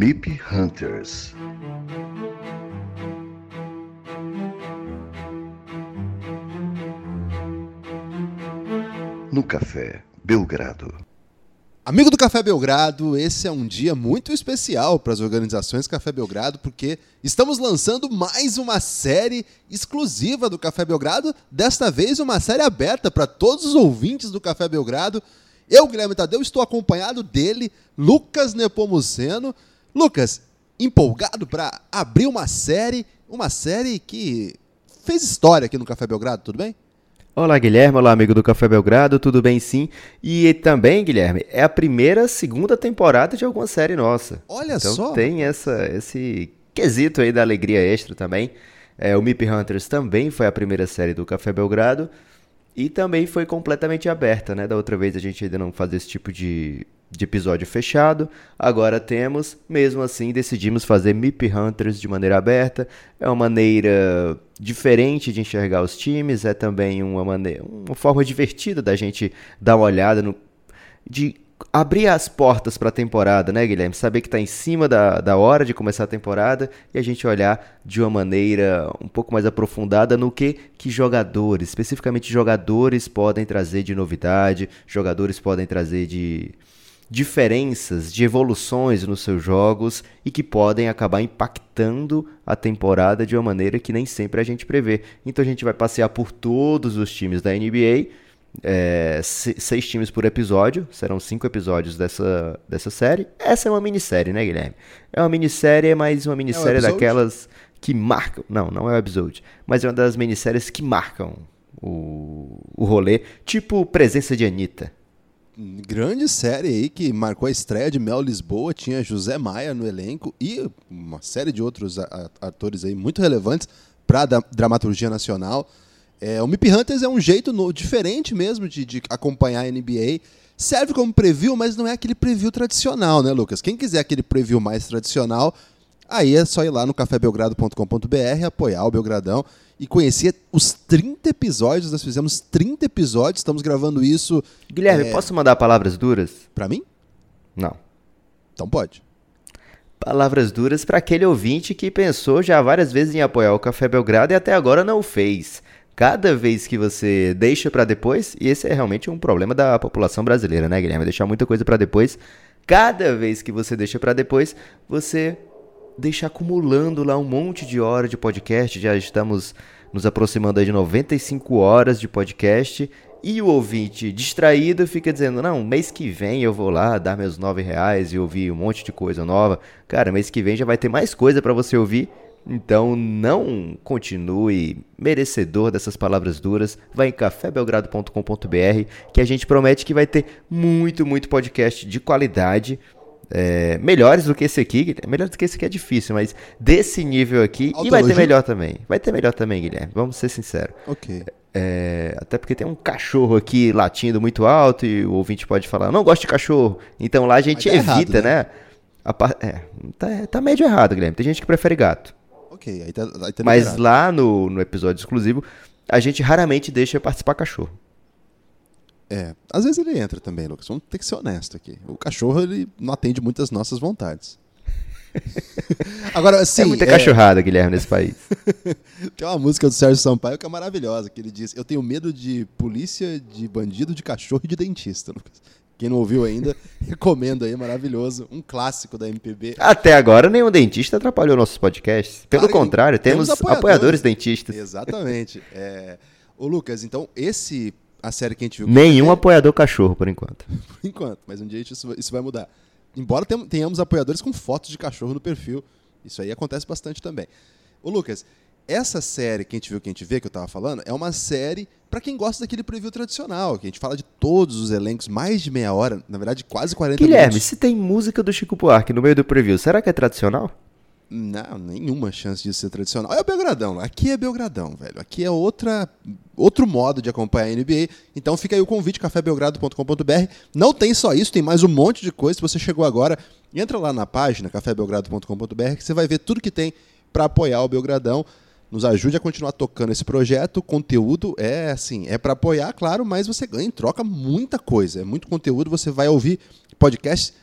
MIP Hunters. No Café Belgrado. Amigo do Café Belgrado, esse é um dia muito especial para as organizações Café Belgrado, porque estamos lançando mais uma série exclusiva do Café Belgrado, desta vez uma série aberta para todos os ouvintes do Café Belgrado. Eu, Guilherme Tadeu, estou acompanhado dele, Lucas Nepomuceno. Lucas, empolgado para abrir uma série, uma série que fez história aqui no Café Belgrado, tudo bem? Olá, Guilherme. Olá, amigo do Café Belgrado. Tudo bem, sim? E também, Guilherme, é a primeira, segunda temporada de alguma série nossa. Olha então, só. tem essa, esse quesito aí da alegria extra também. É, o MIP Hunters também foi a primeira série do Café Belgrado. E também foi completamente aberta, né? Da outra vez a gente ainda não fazia esse tipo de, de episódio fechado. Agora temos, mesmo assim, decidimos fazer MIP Hunters de maneira aberta. É uma maneira diferente de enxergar os times, é também uma maneira, uma forma divertida da gente dar uma olhada no de abrir as portas para a temporada, né, Guilherme? Saber que está em cima da, da hora de começar a temporada e a gente olhar de uma maneira um pouco mais aprofundada no que, que jogadores, especificamente jogadores, podem trazer de novidade, jogadores podem trazer de diferenças, de evoluções nos seus jogos e que podem acabar impactando a temporada de uma maneira que nem sempre a gente prevê. Então a gente vai passear por todos os times da NBA é, seis times por episódio, serão cinco episódios dessa, dessa série. Essa é uma minissérie, né, Guilherme? É uma minissérie, mas uma minissérie é daquelas que marcam. Não, não é o episódio, mas é uma das minisséries que marcam o, o rolê, tipo Presença de Anitta. Grande série aí que marcou a estreia de Mel Lisboa, tinha José Maia no elenco e uma série de outros atores aí muito relevantes para a dramaturgia nacional. É, o MIP Hunters é um jeito no, diferente mesmo de, de, acompanhar a NBA. Serve como preview, mas não é aquele preview tradicional, né, Lucas? Quem quiser aquele preview mais tradicional, aí é só ir lá no cafébelgrado.com.br, apoiar o Belgradão e conhecer os 30 episódios. Nós fizemos 30 episódios, estamos gravando isso. Guilherme, é... posso mandar palavras duras? Para mim? Não. Então pode. Palavras duras para aquele ouvinte que pensou já várias vezes em apoiar o Café Belgrado e até agora não o fez cada vez que você deixa para depois, e esse é realmente um problema da população brasileira, né, Guilherme? Deixar muita coisa para depois. Cada vez que você deixa para depois, você deixa acumulando lá um monte de horas de podcast. Já estamos nos aproximando de 95 horas de podcast. E o ouvinte distraído fica dizendo: Não, mês que vem eu vou lá dar meus 9 reais e ouvir um monte de coisa nova. Cara, mês que vem já vai ter mais coisa para você ouvir então não continue merecedor dessas palavras duras. Vai em cafébelgrado.com.br que a gente promete que vai ter muito, muito podcast de qualidade. É, melhores do que esse aqui, melhor do que esse aqui é difícil, mas desse nível aqui, e vai ter melhor também. Vai ter melhor também, Guilherme. Vamos ser sinceros. Ok. É, até porque tem um cachorro aqui latindo muito alto e o ouvinte pode falar, não gosto de cachorro. Então lá a gente tá evita, errado, né? né? A, é, tá, tá médio errado, Guilherme. Tem gente que prefere gato. Ok, aí tá, aí tá Mas lá no, no episódio exclusivo, a gente raramente deixa participar cachorro. É, às vezes ele entra também, Lucas. Vamos ter que ser honesto aqui. O cachorro, ele não atende muitas nossas vontades. Agora, sim. É muita é... cachorrada, Guilherme, nesse país. Tem uma música do Sérgio Sampaio que é maravilhosa, que ele diz: Eu tenho medo de polícia, de bandido, de cachorro e de dentista, Lucas. Quem não ouviu ainda, recomendo aí, maravilhoso. Um clássico da MPB. Até agora, nenhum dentista atrapalhou nossos podcasts. Pelo claro, contrário, temos, temos apoiadores. apoiadores. dentistas. Exatamente. É... Ô, Lucas, então, esse. A série que a gente viu. Nenhum apoiador cachorro, por enquanto. por enquanto, mas um dia isso, isso vai mudar. Embora tenhamos apoiadores com fotos de cachorro no perfil, isso aí acontece bastante também. Ô, Lucas, essa série que a gente viu, que a gente vê, que eu estava falando, é uma série para quem gosta daquele preview tradicional, que a gente fala de todos os elencos, mais de meia hora, na verdade quase 40 Guilherme, minutos. se tem música do Chico Buarque no meio do preview, será que é tradicional? Não, nenhuma chance de ser tradicional. É o Belgradão, aqui é Belgradão, velho. Aqui é outra, outro modo de acompanhar a NBA. Então fica aí o convite, cafébelgrado.com.br. Não tem só isso, tem mais um monte de coisa. Se você chegou agora, entra lá na página, cafébelgrado.com.br, que você vai ver tudo que tem para apoiar o Belgradão nos ajude a continuar tocando esse projeto. O conteúdo é assim, é para apoiar, claro, mas você ganha em troca muita coisa. É muito conteúdo, você vai ouvir podcasts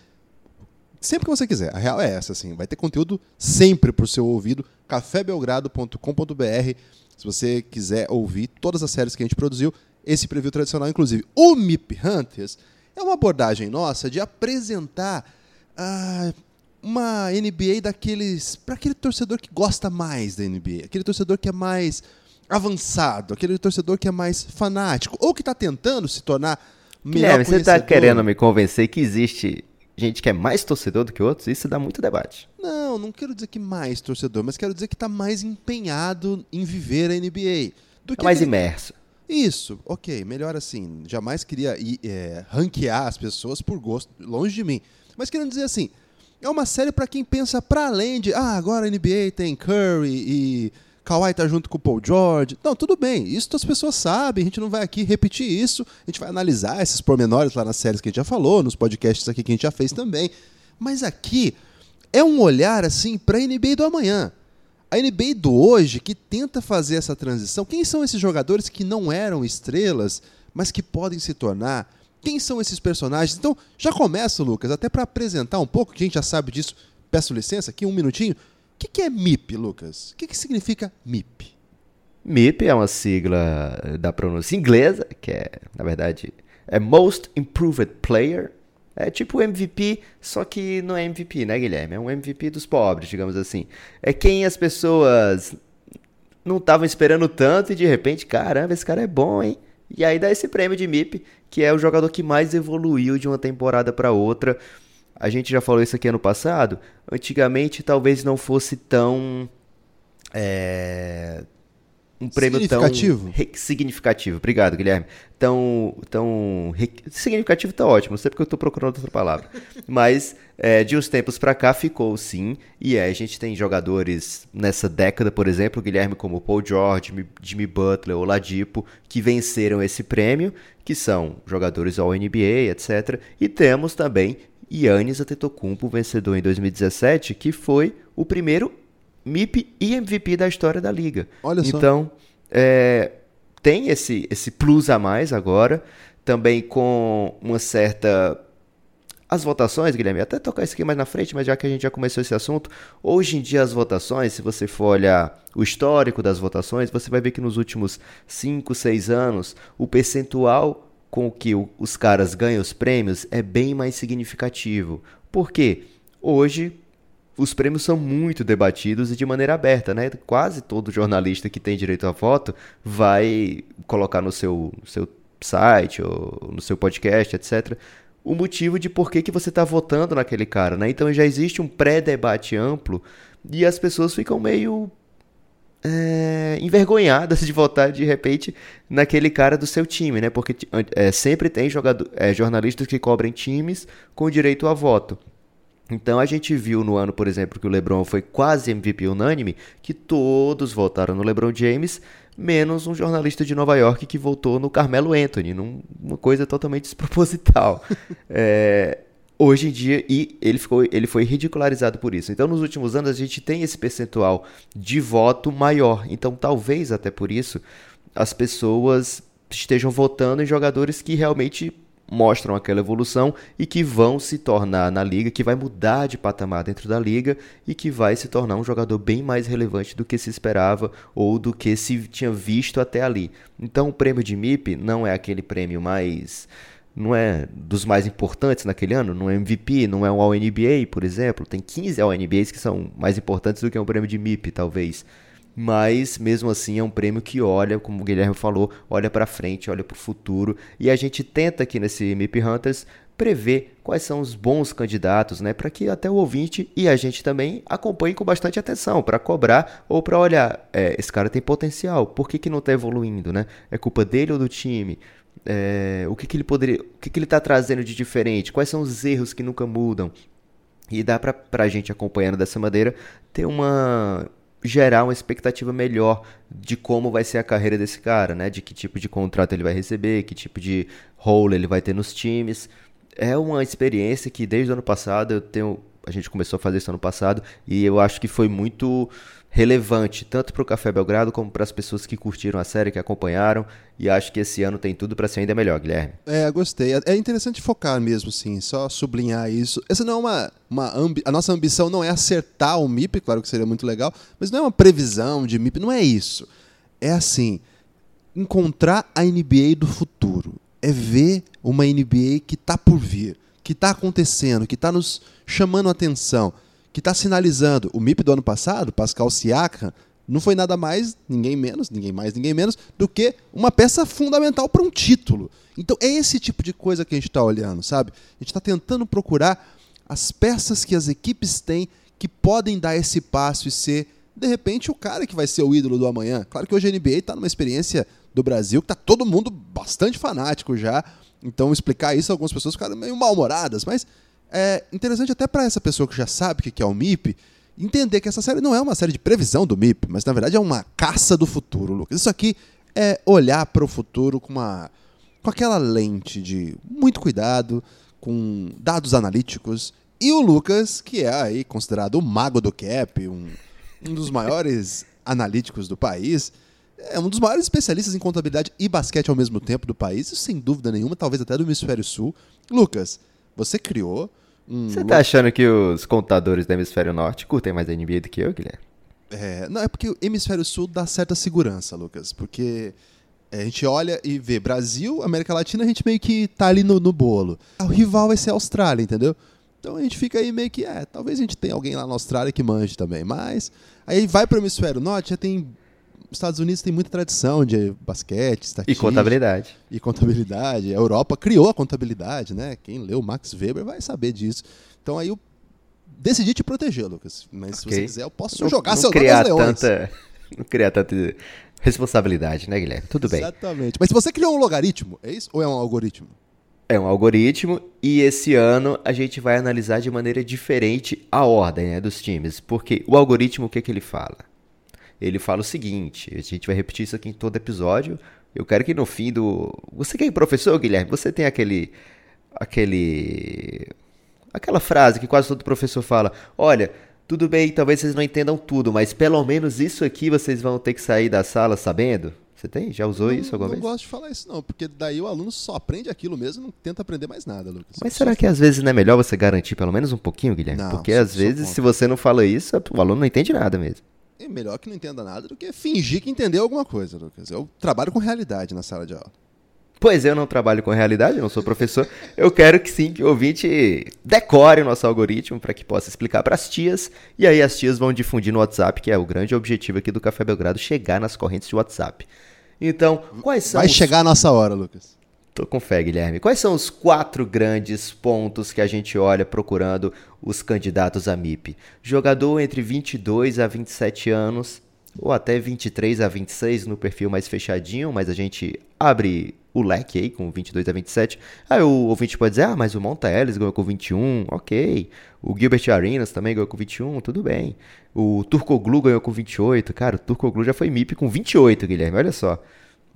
sempre que você quiser. A real é essa, assim. Vai ter conteúdo sempre pro seu ouvido. cafébelgrado.com.br. Se você quiser ouvir todas as séries que a gente produziu, esse preview tradicional, inclusive. O MIP Hunters é uma abordagem nossa de apresentar ah, uma NBA daqueles. para aquele torcedor que gosta mais da NBA, aquele torcedor que é mais avançado, aquele torcedor que é mais fanático, ou que está tentando se tornar melhor Guilherme, você está querendo me convencer que existe gente que é mais torcedor do que outros? Isso dá muito debate. Não, não quero dizer que mais torcedor, mas quero dizer que está mais empenhado em viver a NBA. Do É mais aquele- imerso. Isso, ok, melhor assim. Jamais queria ir, é, ranquear as pessoas por gosto, longe de mim. Mas querendo dizer assim, é uma série pra quem pensa pra além de, ah, agora a NBA tem Curry e Kawhi tá junto com o Paul George. Não, tudo bem, isso as pessoas sabem, a gente não vai aqui repetir isso, a gente vai analisar esses pormenores lá nas séries que a gente já falou, nos podcasts aqui que a gente já fez também. Mas aqui é um olhar assim pra NBA do amanhã. A NBA do hoje que tenta fazer essa transição, quem são esses jogadores que não eram estrelas, mas que podem se tornar? Quem são esses personagens? Então, já começa, Lucas, até para apresentar um pouco, que a gente já sabe disso, peço licença aqui, um minutinho. O que, que é MIP, Lucas? O que, que significa MIP? MIP é uma sigla da pronúncia inglesa, que é, na verdade, é Most Improved Player. É tipo MVP, só que não é MVP, né, Guilherme? É um MVP dos pobres, digamos assim. É quem as pessoas não estavam esperando tanto e de repente, caramba, esse cara é bom, hein? E aí dá esse prêmio de MIP, que é o jogador que mais evoluiu de uma temporada para outra. A gente já falou isso aqui ano passado. Antigamente talvez não fosse tão é, um prêmio Significativo. tão significativo. Obrigado, Guilherme. Tão, tão significativo tá ótimo. Não sei porque eu tô procurando outra palavra. Mas é, de uns tempos pra cá ficou sim. E é, a gente tem jogadores nessa década, por exemplo, Guilherme como Paul George, Jimmy Butler, Oladipo, que venceram esse prêmio, que são jogadores ao NBA, etc. E temos também Yannis Antetokounmpo, vencedor em 2017, que foi o primeiro MIP e MVP da história da liga. Olha só. Então, é, tem esse, esse plus a mais agora, também com uma certa. As votações, Guilherme, até tocar isso aqui mais na frente, mas já que a gente já começou esse assunto, hoje em dia as votações, se você for olhar o histórico das votações, você vai ver que nos últimos 5, 6 anos, o percentual com que os caras ganham os prêmios é bem mais significativo. Por quê? Hoje, os prêmios são muito debatidos e de maneira aberta, né? Quase todo jornalista que tem direito a voto vai colocar no seu, seu site ou no seu podcast, etc., o motivo de por que, que você está votando naquele cara, né? Então já existe um pré-debate amplo e as pessoas ficam meio é, envergonhadas de votar de repente naquele cara do seu time, né? Porque é, sempre tem jogador, é, jornalistas que cobrem times com direito a voto. Então a gente viu no ano, por exemplo, que o LeBron foi quase MVP unânime, que todos votaram no LeBron James, menos um jornalista de Nova York que votou no Carmelo Anthony, num- uma coisa totalmente desproposital. É, hoje em dia, e ele, ficou, ele foi ridicularizado por isso. Então, nos últimos anos, a gente tem esse percentual de voto maior. Então, talvez até por isso, as pessoas estejam votando em jogadores que realmente mostram aquela evolução e que vão se tornar na liga, que vai mudar de patamar dentro da liga e que vai se tornar um jogador bem mais relevante do que se esperava ou do que se tinha visto até ali. Então o prêmio de MIP não é aquele prêmio mais não é dos mais importantes naquele ano, não é MVP, não é um All-NBA, por exemplo, tem 15 All-NBAs que são mais importantes do que um prêmio de MIP, talvez. Mas mesmo assim é um prêmio que olha, como o Guilherme falou, olha para frente, olha para o futuro. E a gente tenta aqui nesse MIP Hunters prever quais são os bons candidatos, né, para que até o ouvinte e a gente também acompanhe com bastante atenção, para cobrar ou para olhar, é, esse cara tem potencial, por que, que não está evoluindo, né? É culpa dele ou do time? É, o que, que ele poderia, o que, que ele está trazendo de diferente? Quais são os erros que nunca mudam? E dá pra, pra gente acompanhando dessa maneira ter uma. gerar uma expectativa melhor de como vai ser a carreira desse cara, né? De que tipo de contrato ele vai receber, que tipo de role ele vai ter nos times. É uma experiência que desde o ano passado eu tenho a gente começou a fazer isso ano passado e eu acho que foi muito relevante, tanto para o Café Belgrado como para as pessoas que curtiram a série, que acompanharam. E acho que esse ano tem tudo para ser ainda melhor, Guilherme. É, gostei. É interessante focar mesmo, sim, só sublinhar isso. Essa não é uma. uma ambi... A nossa ambição não é acertar o MIP, claro que seria muito legal, mas não é uma previsão de MIP, não é isso. É assim: encontrar a NBA do futuro. É ver uma NBA que está por vir, que está acontecendo, que está nos chamando a atenção que está sinalizando o MIP do ano passado, Pascal Siakam, não foi nada mais, ninguém menos, ninguém mais, ninguém menos, do que uma peça fundamental para um título. Então é esse tipo de coisa que a gente está olhando, sabe? A gente está tentando procurar as peças que as equipes têm que podem dar esse passo e ser, de repente, o cara que vai ser o ídolo do amanhã. Claro que hoje a NBA está numa experiência do Brasil que está todo mundo bastante fanático já. Então explicar isso, algumas pessoas ficaram meio mal-humoradas, mas é interessante até para essa pessoa que já sabe o que é o MIP, entender que essa série não é uma série de previsão do MIP, mas na verdade é uma caça do futuro, Lucas. Isso aqui é olhar para o futuro com uma com aquela lente de muito cuidado, com dados analíticos. E o Lucas, que é aí considerado o mago do cap, um, um dos maiores analíticos do país, é um dos maiores especialistas em contabilidade e basquete ao mesmo tempo do país, sem dúvida nenhuma, talvez até do hemisfério sul. Lucas, você criou um. Você tá achando que os contadores do hemisfério norte curtem mais a NBA do que eu, Guilherme? É, não, é porque o hemisfério sul dá certa segurança, Lucas. Porque a gente olha e vê Brasil, América Latina, a gente meio que tá ali no, no bolo. O rival vai ser a Austrália, entendeu? Então a gente fica aí meio que, é, talvez a gente tenha alguém lá na Austrália que manje também. Mas aí vai para o hemisfério norte, já tem Estados Unidos tem muita tradição de basquete, estatística. E contabilidade. E contabilidade. A Europa criou a contabilidade, né? Quem leu Max Weber vai saber disso. Então aí eu decidi te proteger, Lucas. Mas okay. se você quiser, eu posso não, jogar não seu criar tanta, Não criar tanta responsabilidade, né, Guilherme? Tudo bem. Exatamente. Mas se você criou um logaritmo, é isso? Ou é um algoritmo? É um algoritmo e esse ano a gente vai analisar de maneira diferente a ordem né, dos times. Porque o algoritmo, o que, que ele fala? Ele fala o seguinte: a gente vai repetir isso aqui em todo episódio. Eu quero que no fim do. Você que é professor, Guilherme, você tem aquele. aquele. aquela frase que quase todo professor fala: olha. Tudo bem, talvez vocês não entendam tudo, mas pelo menos isso aqui vocês vão ter que sair da sala sabendo. Você tem? Já usou não, isso alguma não vez? Não gosto de falar isso não, porque daí o aluno só aprende aquilo mesmo e não tenta aprender mais nada, Lucas. Mas será que às vezes não é melhor você garantir pelo menos um pouquinho, Guilherme? Não, porque às vezes se você não fala isso, o aluno não entende nada mesmo é melhor que não entenda nada do que fingir que entendeu alguma coisa, Lucas. Eu trabalho com realidade na sala de aula. Pois eu não trabalho com realidade, eu não sou professor. Eu quero que sim, que o ouvinte decore o nosso algoritmo para que possa explicar para as tias. E aí as tias vão difundir no WhatsApp, que é o grande objetivo aqui do Café Belgrado, chegar nas correntes de WhatsApp. Então, quais são Vai os... chegar a nossa hora, Lucas. Tô com fé, Guilherme. Quais são os quatro grandes pontos que a gente olha procurando os candidatos a MIP? Jogador entre 22 a 27 anos, ou até 23 a 26 no perfil mais fechadinho, mas a gente abre o leque aí com 22 a 27. Aí o ouvinte pode dizer, ah, mas o Monta Ellis ganhou com 21, ok. O Gilbert Arenas também ganhou com 21, tudo bem. O Turcoglu ganhou com 28. Cara, o Turcoglu já foi MIP com 28, Guilherme, olha só.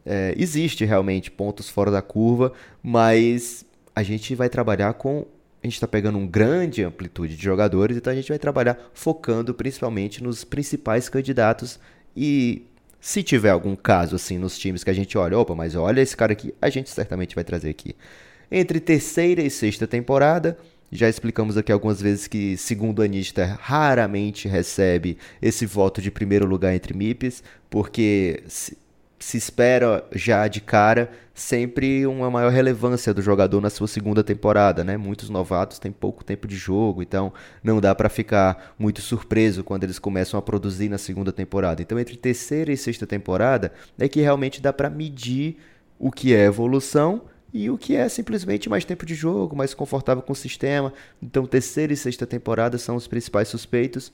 É, existe realmente pontos fora da curva, mas a gente vai trabalhar com. A gente está pegando uma grande amplitude de jogadores, então a gente vai trabalhar focando principalmente nos principais candidatos e se tiver algum caso assim nos times que a gente olha, opa, mas olha esse cara aqui, a gente certamente vai trazer aqui. Entre terceira e sexta temporada, já explicamos aqui algumas vezes que, segundo Anista, raramente recebe esse voto de primeiro lugar entre MIPs, porque se espera já de cara sempre uma maior relevância do jogador na sua segunda temporada, né? Muitos novatos têm pouco tempo de jogo, então não dá para ficar muito surpreso quando eles começam a produzir na segunda temporada. Então entre terceira e sexta temporada é que realmente dá para medir o que é evolução e o que é simplesmente mais tempo de jogo, mais confortável com o sistema. Então terceira e sexta temporada são os principais suspeitos.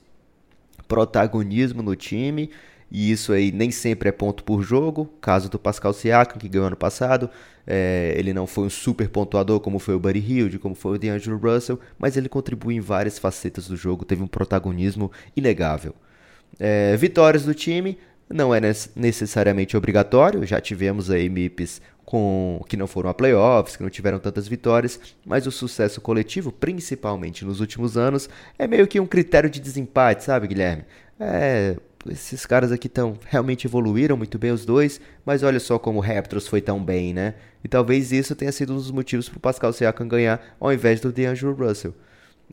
Protagonismo no time e isso aí nem sempre é ponto por jogo. Caso do Pascal Siakam, que ganhou ano passado, é, ele não foi um super pontuador como foi o Buddy Hield, como foi o DeAngelo Russell, mas ele contribui em várias facetas do jogo, teve um protagonismo inegável. É, vitórias do time não é necessariamente obrigatório, já tivemos aí MIPs com que não foram a playoffs, que não tiveram tantas vitórias, mas o sucesso coletivo, principalmente nos últimos anos, é meio que um critério de desempate, sabe, Guilherme? É, esses caras aqui tão realmente evoluíram muito bem os dois, mas olha só como o Raptors foi tão bem, né? E talvez isso tenha sido um dos motivos para o Pascal Siakam ganhar ao invés do DeAngelo Russell.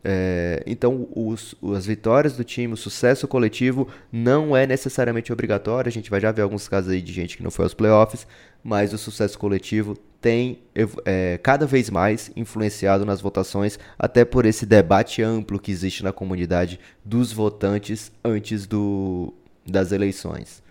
É, então, os, as vitórias do time, o sucesso coletivo não é necessariamente obrigatório. A gente vai já ver alguns casos aí de gente que não foi aos playoffs, mas o sucesso coletivo tem é, cada vez mais influenciado nas votações, até por esse debate amplo que existe na comunidade dos votantes antes do, das eleições.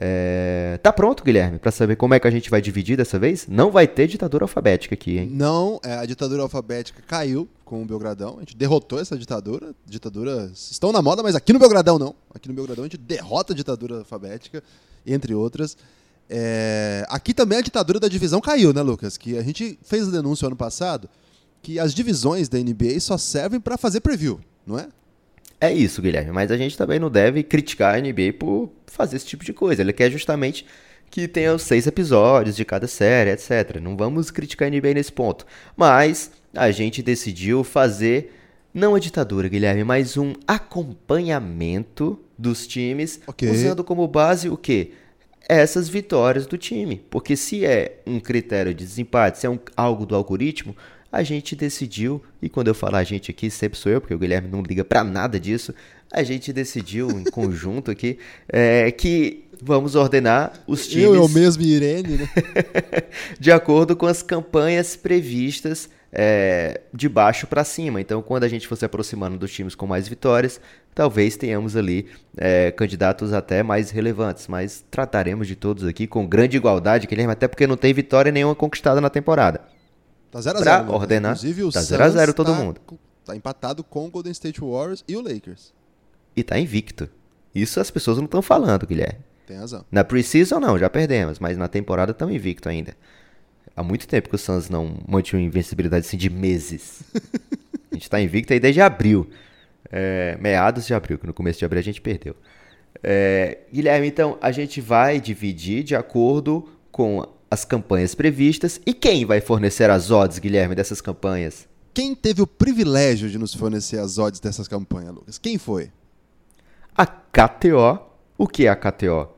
É... Tá pronto, Guilherme, para saber como é que a gente vai dividir dessa vez? Não vai ter ditadura alfabética aqui, hein? Não, é, a ditadura alfabética caiu com o Belgradão. A gente derrotou essa ditadura. Ditaduras estão na moda, mas aqui no Belgradão não. Aqui no Belgradão a gente derrota a ditadura alfabética, entre outras. É... Aqui também a ditadura da divisão caiu, né, Lucas? Que a gente fez a denúncia ano passado que as divisões da NBA só servem para fazer preview, não é? É isso, Guilherme, mas a gente também não deve criticar a NBA por fazer esse tipo de coisa. Ele quer justamente que tenha os seis episódios de cada série, etc. Não vamos criticar a NBA nesse ponto. Mas a gente decidiu fazer, não a ditadura, Guilherme, mas um acompanhamento dos times, okay. usando como base o quê? Essas vitórias do time. Porque se é um critério de desempate, se é um, algo do algoritmo, a gente decidiu, e quando eu falar a gente aqui, sempre sou eu, porque o Guilherme não liga para nada disso, a gente decidiu em conjunto aqui é, que vamos ordenar os times. Eu, eu mesmo e Irene, né? de acordo com as campanhas previstas é, de baixo para cima. Então, quando a gente for se aproximando dos times com mais vitórias, talvez tenhamos ali é, candidatos até mais relevantes. Mas trataremos de todos aqui com grande igualdade, Guilherme, até porque não tem vitória nenhuma conquistada na temporada. Tá 0 a 0 né? ordenar. Inclusive, o tá 0 a 0 todo tá, mundo. Tá empatado com o Golden State Warriors e o Lakers. E tá invicto. Isso as pessoas não estão falando, Guilherme. Tem razão. Na preseason não, já perdemos, mas na temporada estamos invicto ainda. Há muito tempo que o Suns não mantinha invencibilidade assim de meses. a gente tá invicto aí desde abril. É, meados de abril, que no começo de abril a gente perdeu. É, Guilherme, então a gente vai dividir de acordo com as campanhas previstas. E quem vai fornecer as odds, Guilherme, dessas campanhas? Quem teve o privilégio de nos fornecer as odds dessas campanhas, Lucas? Quem foi? A KTO. O que é a KTO?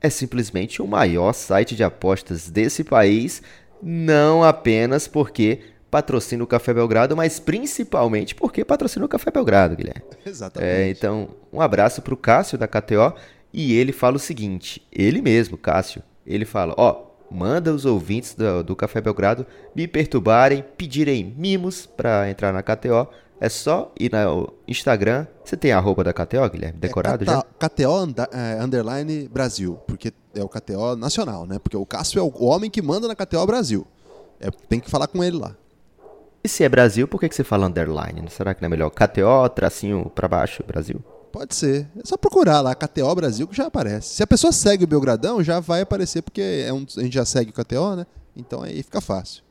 É simplesmente o maior site de apostas desse país, não apenas porque patrocina o Café Belgrado, mas principalmente porque patrocina o Café Belgrado, Guilherme. Exatamente. É, então, um abraço para o Cássio da KTO e ele fala o seguinte, ele mesmo, Cássio, ele fala, ó, manda os ouvintes do, do Café Belgrado me perturbarem, pedirem mimos para entrar na KTO. É só ir no Instagram. Você tem a roupa da KTO, Guilherme? Decorado é, já? KTO é, Underline Brasil, porque é o KTO nacional, né? Porque o Cássio é o homem que manda na KTO Brasil. É, tem que falar com ele lá. E se é Brasil, por que, que você fala underline? Será que não é melhor KTO, tracinho para baixo, Brasil? Pode ser. É só procurar lá, KTO Brasil, que já aparece. Se a pessoa segue o Belgradão, já vai aparecer, porque é um, a gente já segue o KTO, né? Então aí fica fácil.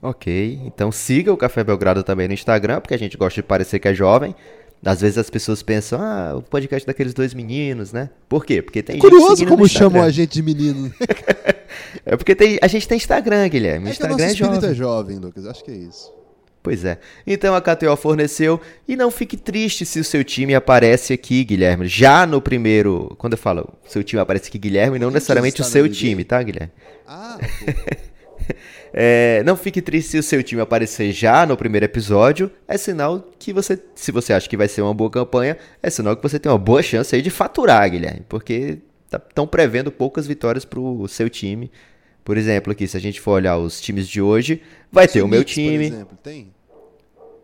Ok, então siga o Café Belgrado também no Instagram, porque a gente gosta de parecer que é jovem. Às vezes as pessoas pensam, ah, o podcast daqueles dois meninos, né? Por quê? Porque tem Curioso como chamam a gente de menino. é porque tem, a gente tem Instagram, Guilherme. É Instagram que é jovem. é jovem, Lucas. Acho que é isso. Pois é. Então a KTO forneceu. E não fique triste se o seu time aparece aqui, Guilherme. Já no primeiro. Quando eu falo seu time aparece aqui, Guilherme, não necessariamente o seu time, tá, Guilherme? Ah, é, não fique triste se o seu time aparecer já no primeiro episódio. É sinal que você. Se você acha que vai ser uma boa campanha, é sinal que você tem uma boa chance aí de faturar, Guilherme. Porque estão tá, prevendo poucas vitórias pro seu time. Por exemplo, aqui, se a gente for olhar os times de hoje, vai ter o meu Knicks, time. Por exemplo, tem?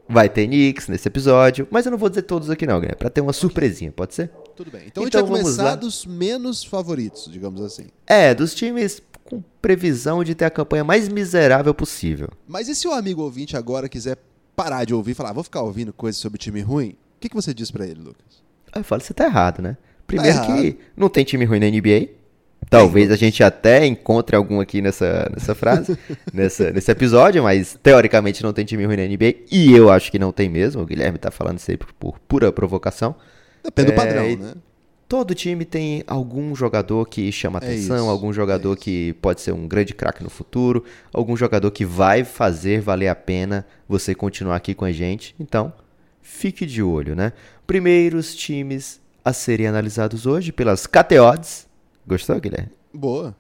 Vai ter Knicks nesse episódio, mas eu não vou dizer todos aqui não, Guilherme, para ter uma surpresinha, pode ser? Tudo bem. Então, então a gente vai começar lá. dos menos favoritos, digamos assim. É, dos times com previsão de ter a campanha mais miserável possível. Mas e se o amigo ouvinte agora quiser parar de ouvir e falar, ah, vou ficar ouvindo coisas sobre time ruim? O que, que você diz para ele, Lucas? Eu falo, você tá errado, né? Primeiro tá que não tem time ruim na NBA. Talvez a gente até encontre algum aqui nessa, nessa frase, nessa, nesse episódio, mas teoricamente não tem time ruim na NBA. E eu acho que não tem mesmo. O Guilherme tá falando isso aí por, por pura provocação. Depende é, do padrão, né? Todo time tem algum jogador que chama É atenção, isso, algum jogador é que pode ser um grande craque no futuro, algum jogador que vai fazer valer a pena você continuar aqui com a gente. Então, fique de olho, né? Primeiros times a serem analisados hoje pelas KTODs. Gostou, Guilherme? Boa.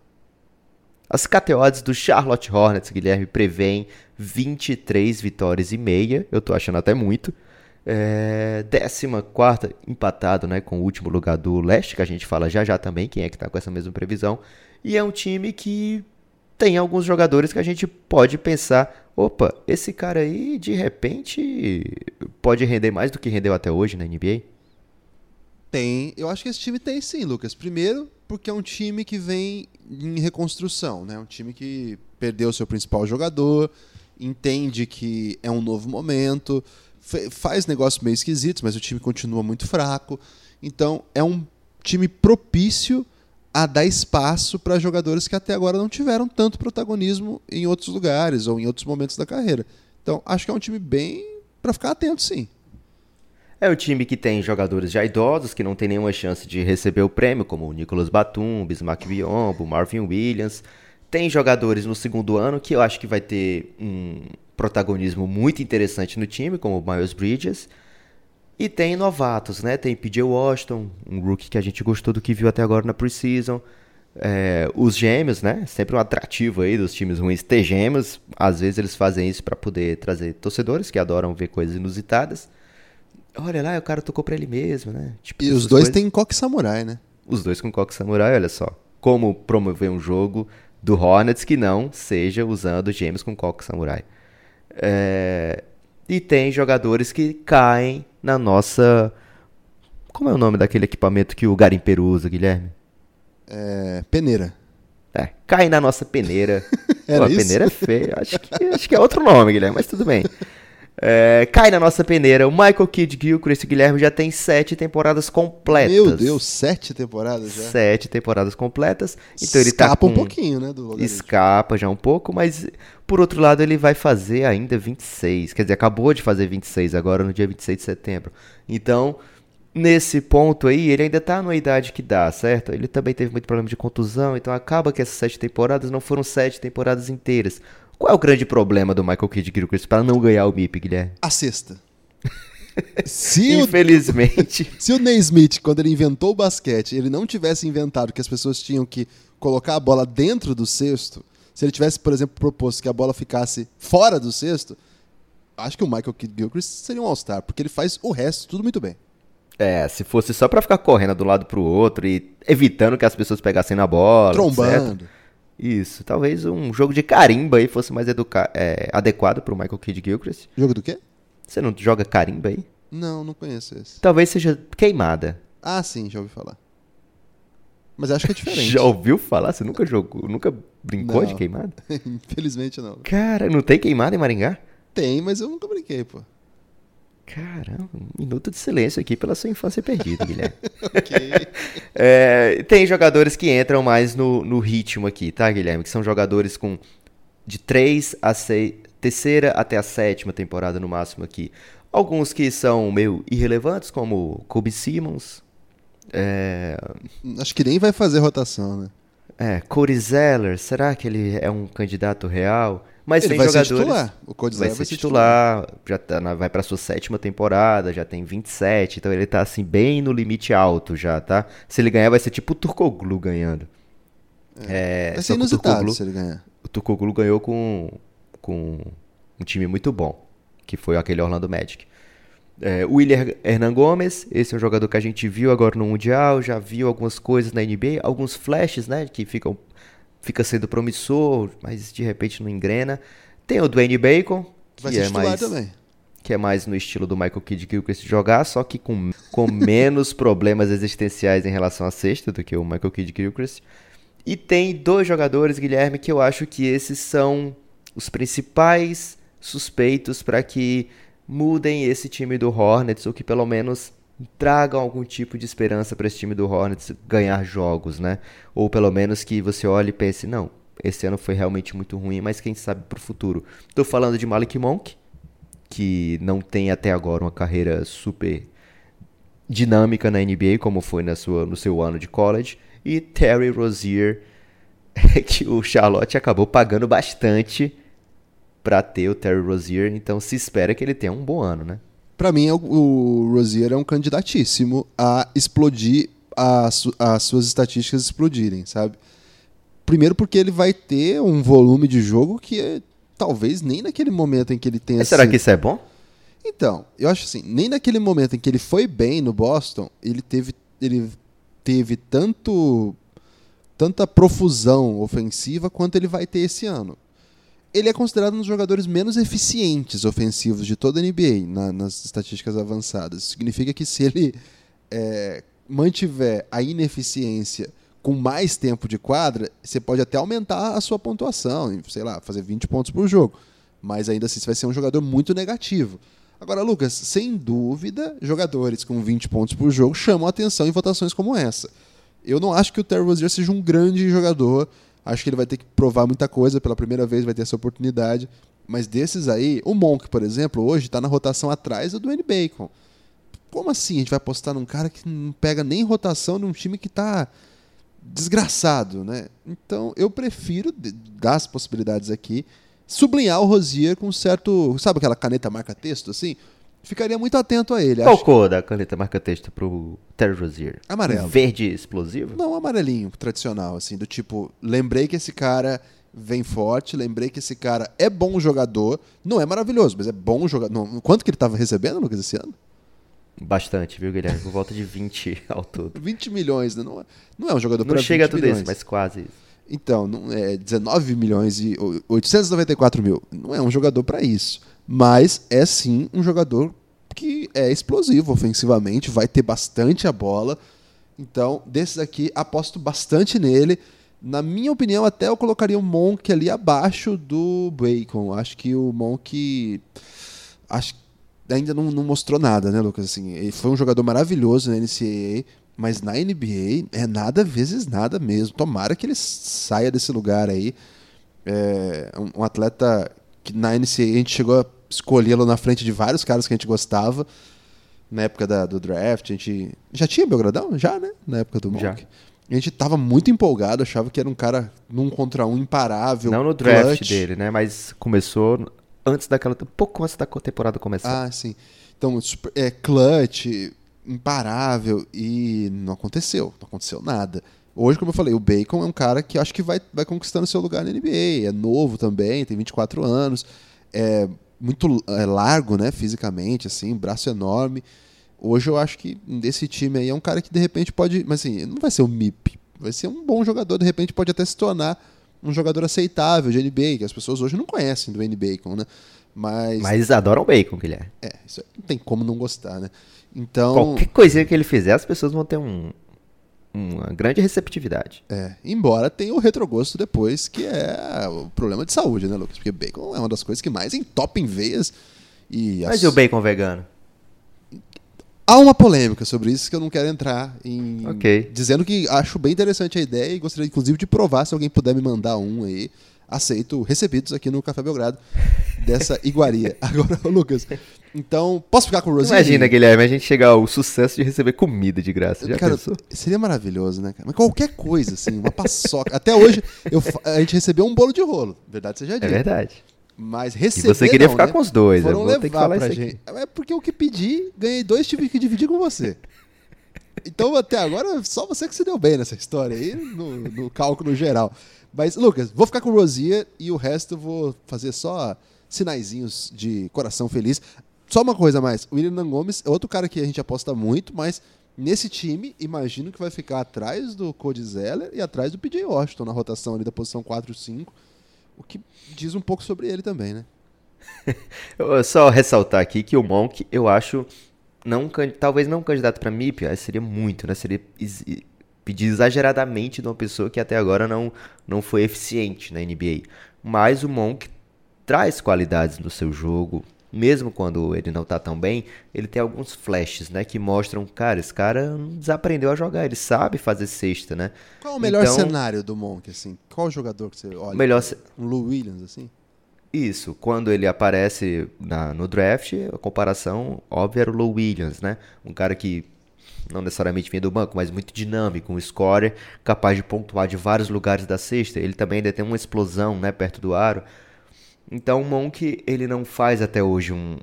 As KTODs do Charlotte Hornets, Guilherme, prevêem 23 vitórias e meia. Eu tô achando até muito. É, 14 empatado né, com o último lugar do leste, que a gente fala já já também, quem é que tá com essa mesma previsão. E é um time que tem alguns jogadores que a gente pode pensar: opa, esse cara aí de repente pode render mais do que rendeu até hoje na NBA? Tem, eu acho que esse time tem sim, Lucas. Primeiro, porque é um time que vem em reconstrução, né? Um time que perdeu seu principal jogador, entende que é um novo momento, faz negócios meio esquisitos, mas o time continua muito fraco. Então, é um time propício a dar espaço para jogadores que até agora não tiveram tanto protagonismo em outros lugares ou em outros momentos da carreira. Então, acho que é um time bem para ficar atento, sim. É um time que tem jogadores já idosos que não tem nenhuma chance de receber o prêmio, como o Nicolas Batum, Bismarck Biombo, Marvin Williams. Tem jogadores no segundo ano que eu acho que vai ter um protagonismo muito interessante no time, como o Miles Bridges. E tem novatos, né? Tem PJ Washington, um rookie que a gente gostou do que viu até agora na preseason. É, os gêmeos, né? Sempre um atrativo aí dos times ruins ter gêmeos. Às vezes eles fazem isso para poder trazer torcedores que adoram ver coisas inusitadas. Olha lá, o cara tocou pra ele mesmo, né? Tipo, E os dois coisas. têm coque samurai, né? Os dois com Coque Samurai, olha só. Como promover um jogo do Hornets que não seja usando gêmeos com Coque Samurai. É, E tem jogadores que caem na nossa. Como é o nome daquele equipamento que o garimpeiro usa, Guilherme? É, peneira. É, cai na nossa peneira. Era Pô, a peneira é feia. Acho que, acho que é outro nome, Guilherme, mas tudo bem. É, cai na nossa peneira. O Michael Kidd Gilchrist Guilherme já tem sete temporadas completas. Meu Deus, sete temporadas já. Sete temporadas completas. Então ele tá Escapa com... um pouquinho, né, do. Escapa já um pouco, mas por outro lado ele vai fazer ainda 26. Quer dizer, acabou de fazer 26 agora no dia 26 de setembro. Então, nesse ponto aí, ele ainda tá numa idade que dá, certo? Ele também teve muito problema de contusão, então acaba que essas sete temporadas não foram sete temporadas inteiras. Qual é o grande problema do Michael Kidd Gilchrist para não ganhar o MIP, Guilherme? A sexta. se, o, Infelizmente. se o Naismith, quando ele inventou o basquete, ele não tivesse inventado que as pessoas tinham que colocar a bola dentro do cesto, se ele tivesse, por exemplo, proposto que a bola ficasse fora do cesto, acho que o Michael Kidd Gilchrist seria um All-Star, porque ele faz o resto tudo muito bem. É, se fosse só pra ficar correndo do lado pro outro e evitando que as pessoas pegassem na bola. etc. Isso, talvez um jogo de carimba aí fosse mais educa é, adequado pro Michael Kidd Gilchrist. Jogo do quê? Você não joga carimba aí? Não, não conheço esse. Talvez seja queimada. Ah, sim, já ouvi falar. Mas acho que é diferente. Já ouviu falar? Você nunca jogou, nunca brincou de Não. queimada? Infelizmente não. Cara, não tem queimada em Maringá? Tem, mas eu nunca brinquei, pô. Caramba, um minuto de silêncio aqui pela sua infância perdida, Guilherme. Ok. É, tem jogadores que entram mais no, no ritmo aqui, tá, Guilherme? Que são jogadores com de 3 a 6, terceira até a sétima temporada no máximo aqui. Alguns que são meio irrelevantes, como Kobe Simmons, é, Acho que nem vai fazer rotação, né? é, Cody Zeller, será que ele é um candidato real? Mas Ele tem vai jogadores... ser titular. O Cody vai Zeller ser titular, já tá na- vai pra sua sétima temporada, já tem 27, então ele tá assim bem no limite alto já, tá? Se ele ganhar vai ser tipo o Turkoglu ganhando. É, Vai só ser inusitado Turkoglu, se ele ganhar. o Turkoglu ganhou com, com um time muito bom, que foi aquele Orlando Magic. É, o William Hernan Gomes, esse é um jogador que a gente viu agora no Mundial, já viu algumas coisas na NBA, alguns flashes, né, que ficam fica sendo promissor, mas de repente não engrena. Tem o Dwayne Bacon, que Vai é mais também. que é mais no estilo do Michael Kidd Gilchrist jogar, só que com, com menos problemas existenciais em relação à cesta do que o Michael Kidd Gilchrist. E tem dois jogadores, Guilherme, que eu acho que esses são os principais suspeitos para que mudem esse time do Hornets, ou que pelo menos tragam algum tipo de esperança para esse time do Hornets ganhar jogos, né? Ou pelo menos que você olhe e pense, não, esse ano foi realmente muito ruim, mas quem sabe pro futuro. Tô falando de Malik Monk, que não tem até agora uma carreira super dinâmica na NBA, como foi na sua, no seu ano de college. E Terry Rozier, que o Charlotte acabou pagando bastante para ter o Terry Rozier, então se espera que ele tenha um bom ano, né? Para mim, o, o Rozier é um candidatíssimo a explodir, a, as suas estatísticas explodirem, sabe? Primeiro porque ele vai ter um volume de jogo que é, talvez nem naquele momento em que ele tenha... Mas será que isso é bom? Então, eu acho assim, nem naquele momento em que ele foi bem no Boston, ele teve, ele teve tanto tanta profusão ofensiva quanto ele vai ter esse ano. Ele é considerado um dos jogadores menos eficientes ofensivos de toda a NBA na, nas estatísticas avançadas. Significa que se ele é, mantiver a ineficiência com mais tempo de quadra, você pode até aumentar a sua pontuação, sei lá, fazer 20 pontos por jogo. Mas ainda assim você vai ser um jogador muito negativo. Agora, Lucas, sem dúvida, jogadores com 20 pontos por jogo chamam atenção em votações como essa. Eu não acho que o Terry Rozier seja um grande jogador. Acho que ele vai ter que provar muita coisa pela primeira vez, vai ter essa oportunidade. Mas desses aí, o Monk, por exemplo, hoje está na rotação atrás do Dwayne Bacon. Como assim a gente vai apostar num cara que não pega nem rotação num time que está desgraçado, né? Então eu prefiro, das possibilidades aqui, sublinhar o Rosier com certo. Sabe aquela caneta marca-texto assim? Ficaria muito atento a ele. Qual acho... cor da caneta marca-texto pro Terry Rosier? Amarelo. Verde explosivo? Não, amarelinho, tradicional, assim, do tipo, lembrei que esse cara vem forte, lembrei que esse cara é bom jogador, não é maravilhoso, mas é bom jogador. Quanto que ele estava recebendo, Lucas, esse ano? Bastante, viu, Guilherme? Por volta de 20 ao todo. 20 milhões, né? Não é, não é um jogador para Não chega a tudo milhões. isso, mas quase isso. Então, não é 19 milhões e 894 mil. Não é um jogador para isso. Mas é sim um jogador que é explosivo ofensivamente, vai ter bastante a bola. Então, desses aqui, aposto bastante nele. Na minha opinião, até eu colocaria o Monk ali abaixo do Bacon. Acho que o Monk. Acho ainda não, não mostrou nada, né, Lucas? Assim, ele foi um jogador maravilhoso na NCAA mas na NBA é nada vezes nada mesmo. Tomara que ele saia desse lugar aí. É um, um atleta que na NCAA a gente chegou a escolhê-lo na frente de vários caras que a gente gostava. Na época da, do draft, a gente. Já tinha Belgradão? Já, né? Na época do Monk. A gente tava muito empolgado, achava que era um cara num contra um imparável. Não no draft clutch. dele, né? Mas começou antes daquela. pouco antes da temporada começar. Ah, sim. Então, é, clutch, imparável e não aconteceu, não aconteceu nada. Hoje, como eu falei, o Bacon é um cara que acho que vai, vai conquistando seu lugar na NBA. É novo também, tem 24 anos, é muito é largo, né, fisicamente, assim, braço enorme. Hoje eu acho que desse time aí é um cara que de repente pode, mas assim, não vai ser um MIP, vai ser um bom jogador, de repente pode até se tornar um jogador aceitável de NBA, que as pessoas hoje não conhecem do NBA Bacon, né? Mas Mas adoram o Bacon, Guilherme. É, isso não tem como não gostar, né? Então. Qualquer coisinha que ele fizer, as pessoas vão ter um, uma grande receptividade. É, embora tenha o retrogosto depois, que é o problema de saúde, né, Lucas? Porque bacon é uma das coisas que mais entope em veias. E Mas as... e o bacon vegano? Há uma polêmica sobre isso que eu não quero entrar em. Ok. Dizendo que acho bem interessante a ideia e gostaria, inclusive, de provar se alguém puder me mandar um aí aceito recebidos aqui no Café Belgrado dessa iguaria. Agora, Lucas, então, posso ficar com o Rosinha? Imagina, Guilherme, a gente chegar ao sucesso de receber comida de graça. Já cara, pensou? Seria maravilhoso, né, cara? Mas qualquer coisa, assim, uma paçoca. Até hoje, eu, a gente recebeu um bolo de rolo. Verdade seja dita. É verdade. Mas receber. E você queria não, ficar né? com os dois, Foram eu vou ter que falar pra isso gente. aqui. É porque o que pedi, ganhei dois, tive que dividir com você. Então, até agora, só você que se deu bem nessa história aí, no, no cálculo geral. Mas, Lucas, vou ficar com o Rosia e o resto eu vou fazer só sinaizinhos de coração feliz. Só uma coisa mais, o William Gomes é outro cara que a gente aposta muito, mas nesse time, imagino que vai ficar atrás do Cody Zeller e atrás do PJ Washington na rotação ali da posição 4 5, o que diz um pouco sobre ele também, né? só ressaltar aqui que o Monk, eu acho, não talvez não candidato para MIP, seria muito, né? Seria pedir exageradamente de uma pessoa que até agora não, não foi eficiente na NBA. Mas o Monk traz qualidades no seu jogo, mesmo quando ele não tá tão bem, ele tem alguns flashes, né, que mostram, cara, esse cara desaprendeu a jogar, ele sabe fazer cesta, né? Qual o melhor então, cenário do Monk, assim? Qual jogador que você olha? Melhor um Lou Williams, assim? Isso, quando ele aparece na, no draft, a comparação óbvia era o Lou Williams, né? Um cara que não necessariamente vinha do banco, mas muito dinâmico, um scorer capaz de pontuar de vários lugares da cesta. Ele também ainda tem uma explosão, né, perto do aro. Então o Monk, ele não faz até hoje um,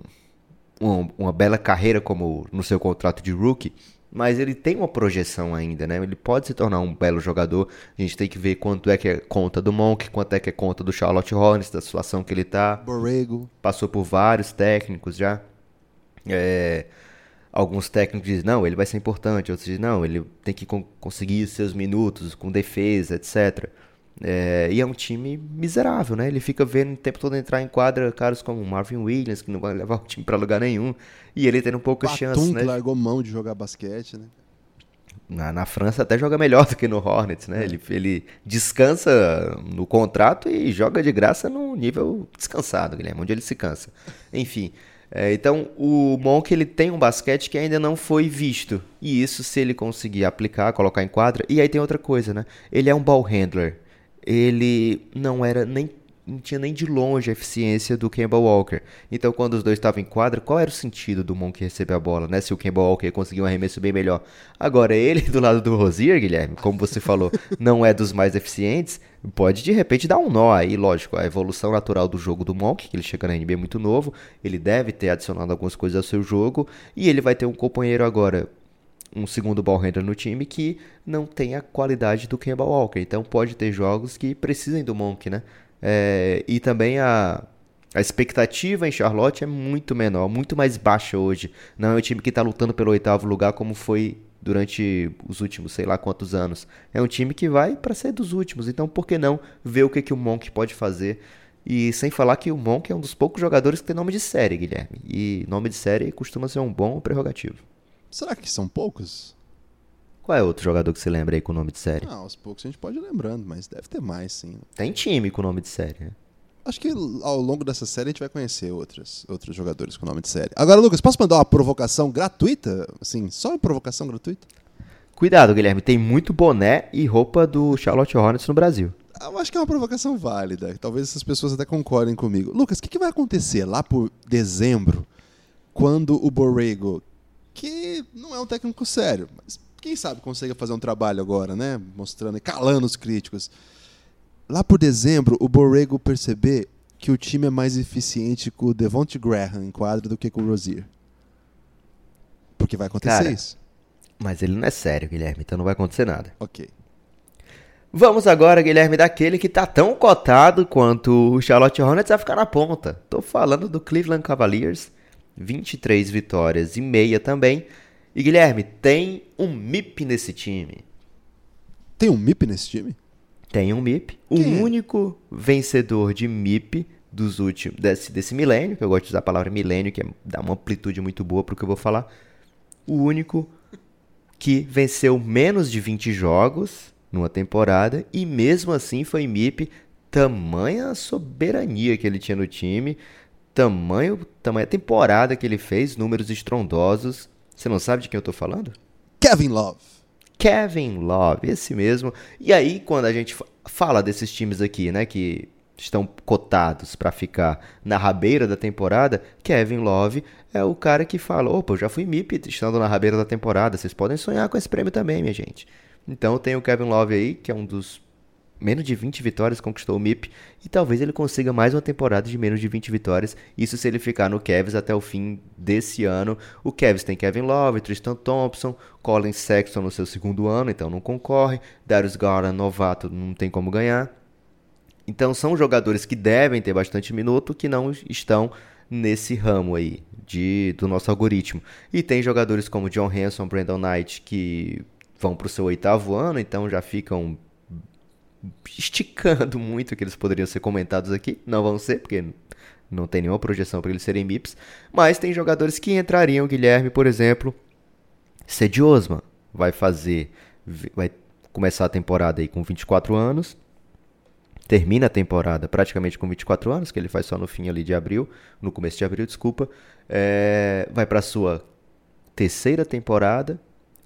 um, uma bela carreira como no seu contrato de rookie, mas ele tem uma projeção ainda, né? Ele pode se tornar um belo jogador. A gente tem que ver quanto é que é conta do Monk, quanto é que é conta do Charlotte Hornets, da situação que ele tá. Borrego. Passou por vários técnicos já. É, alguns técnicos dizem, não, ele vai ser importante. Outros dizem, não, ele tem que conseguir seus minutos com defesa, etc. É, e é um time miserável, né? Ele fica vendo o tempo todo entrar em quadra caras como Marvin Williams, que não vai levar o time para lugar nenhum. E ele tendo poucas Batum, chances, né? largou mão de jogar basquete, né? Na, na França até joga melhor do que no Hornets, né? É. Ele, ele descansa no contrato e joga de graça no nível descansado, Guilherme, onde ele se cansa. Enfim, é, então o Monk ele tem um basquete que ainda não foi visto. E isso se ele conseguir aplicar, colocar em quadra. E aí tem outra coisa, né? Ele é um ball handler ele não era nem não tinha nem de longe a eficiência do Kemba Walker. Então, quando os dois estavam em quadra, qual era o sentido do Monk receber a bola, né? Se o Kemba Walker conseguiu um arremesso bem melhor. Agora, ele do lado do Rosier, Guilherme, como você falou, não é dos mais eficientes, pode de repente dar um nó aí, lógico. A evolução natural do jogo do Monk, que ele chega na NBA muito novo, ele deve ter adicionado algumas coisas ao seu jogo, e ele vai ter um companheiro agora um segundo ball handler no time que não tem a qualidade do Kemba Walker. Então pode ter jogos que precisem do Monk, né? É, e também a, a expectativa em Charlotte é muito menor, muito mais baixa hoje. Não é um time que está lutando pelo oitavo lugar como foi durante os últimos sei lá quantos anos. É um time que vai para ser dos últimos. Então por que não ver o que, que o Monk pode fazer? E sem falar que o Monk é um dos poucos jogadores que tem nome de série, Guilherme. E nome de série costuma ser um bom prerrogativo. Será que são poucos? Qual é outro jogador que você lembra aí com o nome de série? Ah, aos poucos a gente pode ir lembrando, mas deve ter mais, sim. Tem time com nome de série, né? Acho que ao longo dessa série a gente vai conhecer outros, outros jogadores com nome de série. Agora, Lucas, posso mandar uma provocação gratuita? Assim, só uma provocação gratuita? Cuidado, Guilherme, tem muito boné e roupa do Charlotte Hornets no Brasil. Eu acho que é uma provocação válida. Talvez essas pessoas até concordem comigo. Lucas, o que, que, vai acontecer lá por dezembro, quando o Borrego, que não é um técnico sério, mas quem sabe consiga fazer um trabalho agora, né? Mostrando e calando os críticos. Lá por dezembro, o Borrego perceber que o time é mais eficiente com o Devonte Graham em quadra do que com o Rozier. Porque vai acontecer Cara, isso. Mas ele não é sério, Guilherme, então não vai acontecer nada. Ok. Vamos agora, Guilherme, daquele que tá tão cotado quanto o Charlotte Hornets vai ficar na ponta. Tô falando do Cleveland Cavaliers, 23 vitórias e meia também. E Guilherme, tem um MIP nesse time. Tem um MIP nesse time? Tem um MIP. O é? único vencedor de MIP dos últimos desse, desse milênio, que eu gosto de usar a palavra milênio, que é, dá uma amplitude muito boa para o que eu vou falar. O único que venceu menos de 20 jogos numa temporada e mesmo assim foi MIP. Tamanha soberania que ele tinha no time tamanho, tamanha temporada que ele fez, números estrondosos. Você não sabe de quem eu tô falando? Kevin Love. Kevin Love, esse mesmo. E aí, quando a gente fala desses times aqui, né, que estão cotados para ficar na rabeira da temporada, Kevin Love é o cara que fala: opa, eu já fui MIP estando na rabeira da temporada, vocês podem sonhar com esse prêmio também, minha gente. Então tem o Kevin Love aí, que é um dos menos de 20 vitórias conquistou o MIP e talvez ele consiga mais uma temporada de menos de 20 vitórias. Isso se ele ficar no Cavs até o fim desse ano. O Cavs tem Kevin Love, Tristan Thompson, Colin Sexton no seu segundo ano, então não concorre. Darius Garland, novato, não tem como ganhar. Então são jogadores que devem ter bastante minuto que não estão nesse ramo aí de, do nosso algoritmo. E tem jogadores como John Hanson, Brandon Knight que vão para o seu oitavo ano, então já ficam esticando muito que eles poderiam ser comentados aqui. Não vão ser, porque não tem nenhuma projeção para eles serem MIPs. Mas tem jogadores que entrariam, Guilherme, por exemplo. Cedi Osman vai fazer. Vai começar a temporada aí com 24 anos. Termina a temporada praticamente com 24 anos, que ele faz só no fim ali de abril, no começo de abril, desculpa. É, vai para sua terceira temporada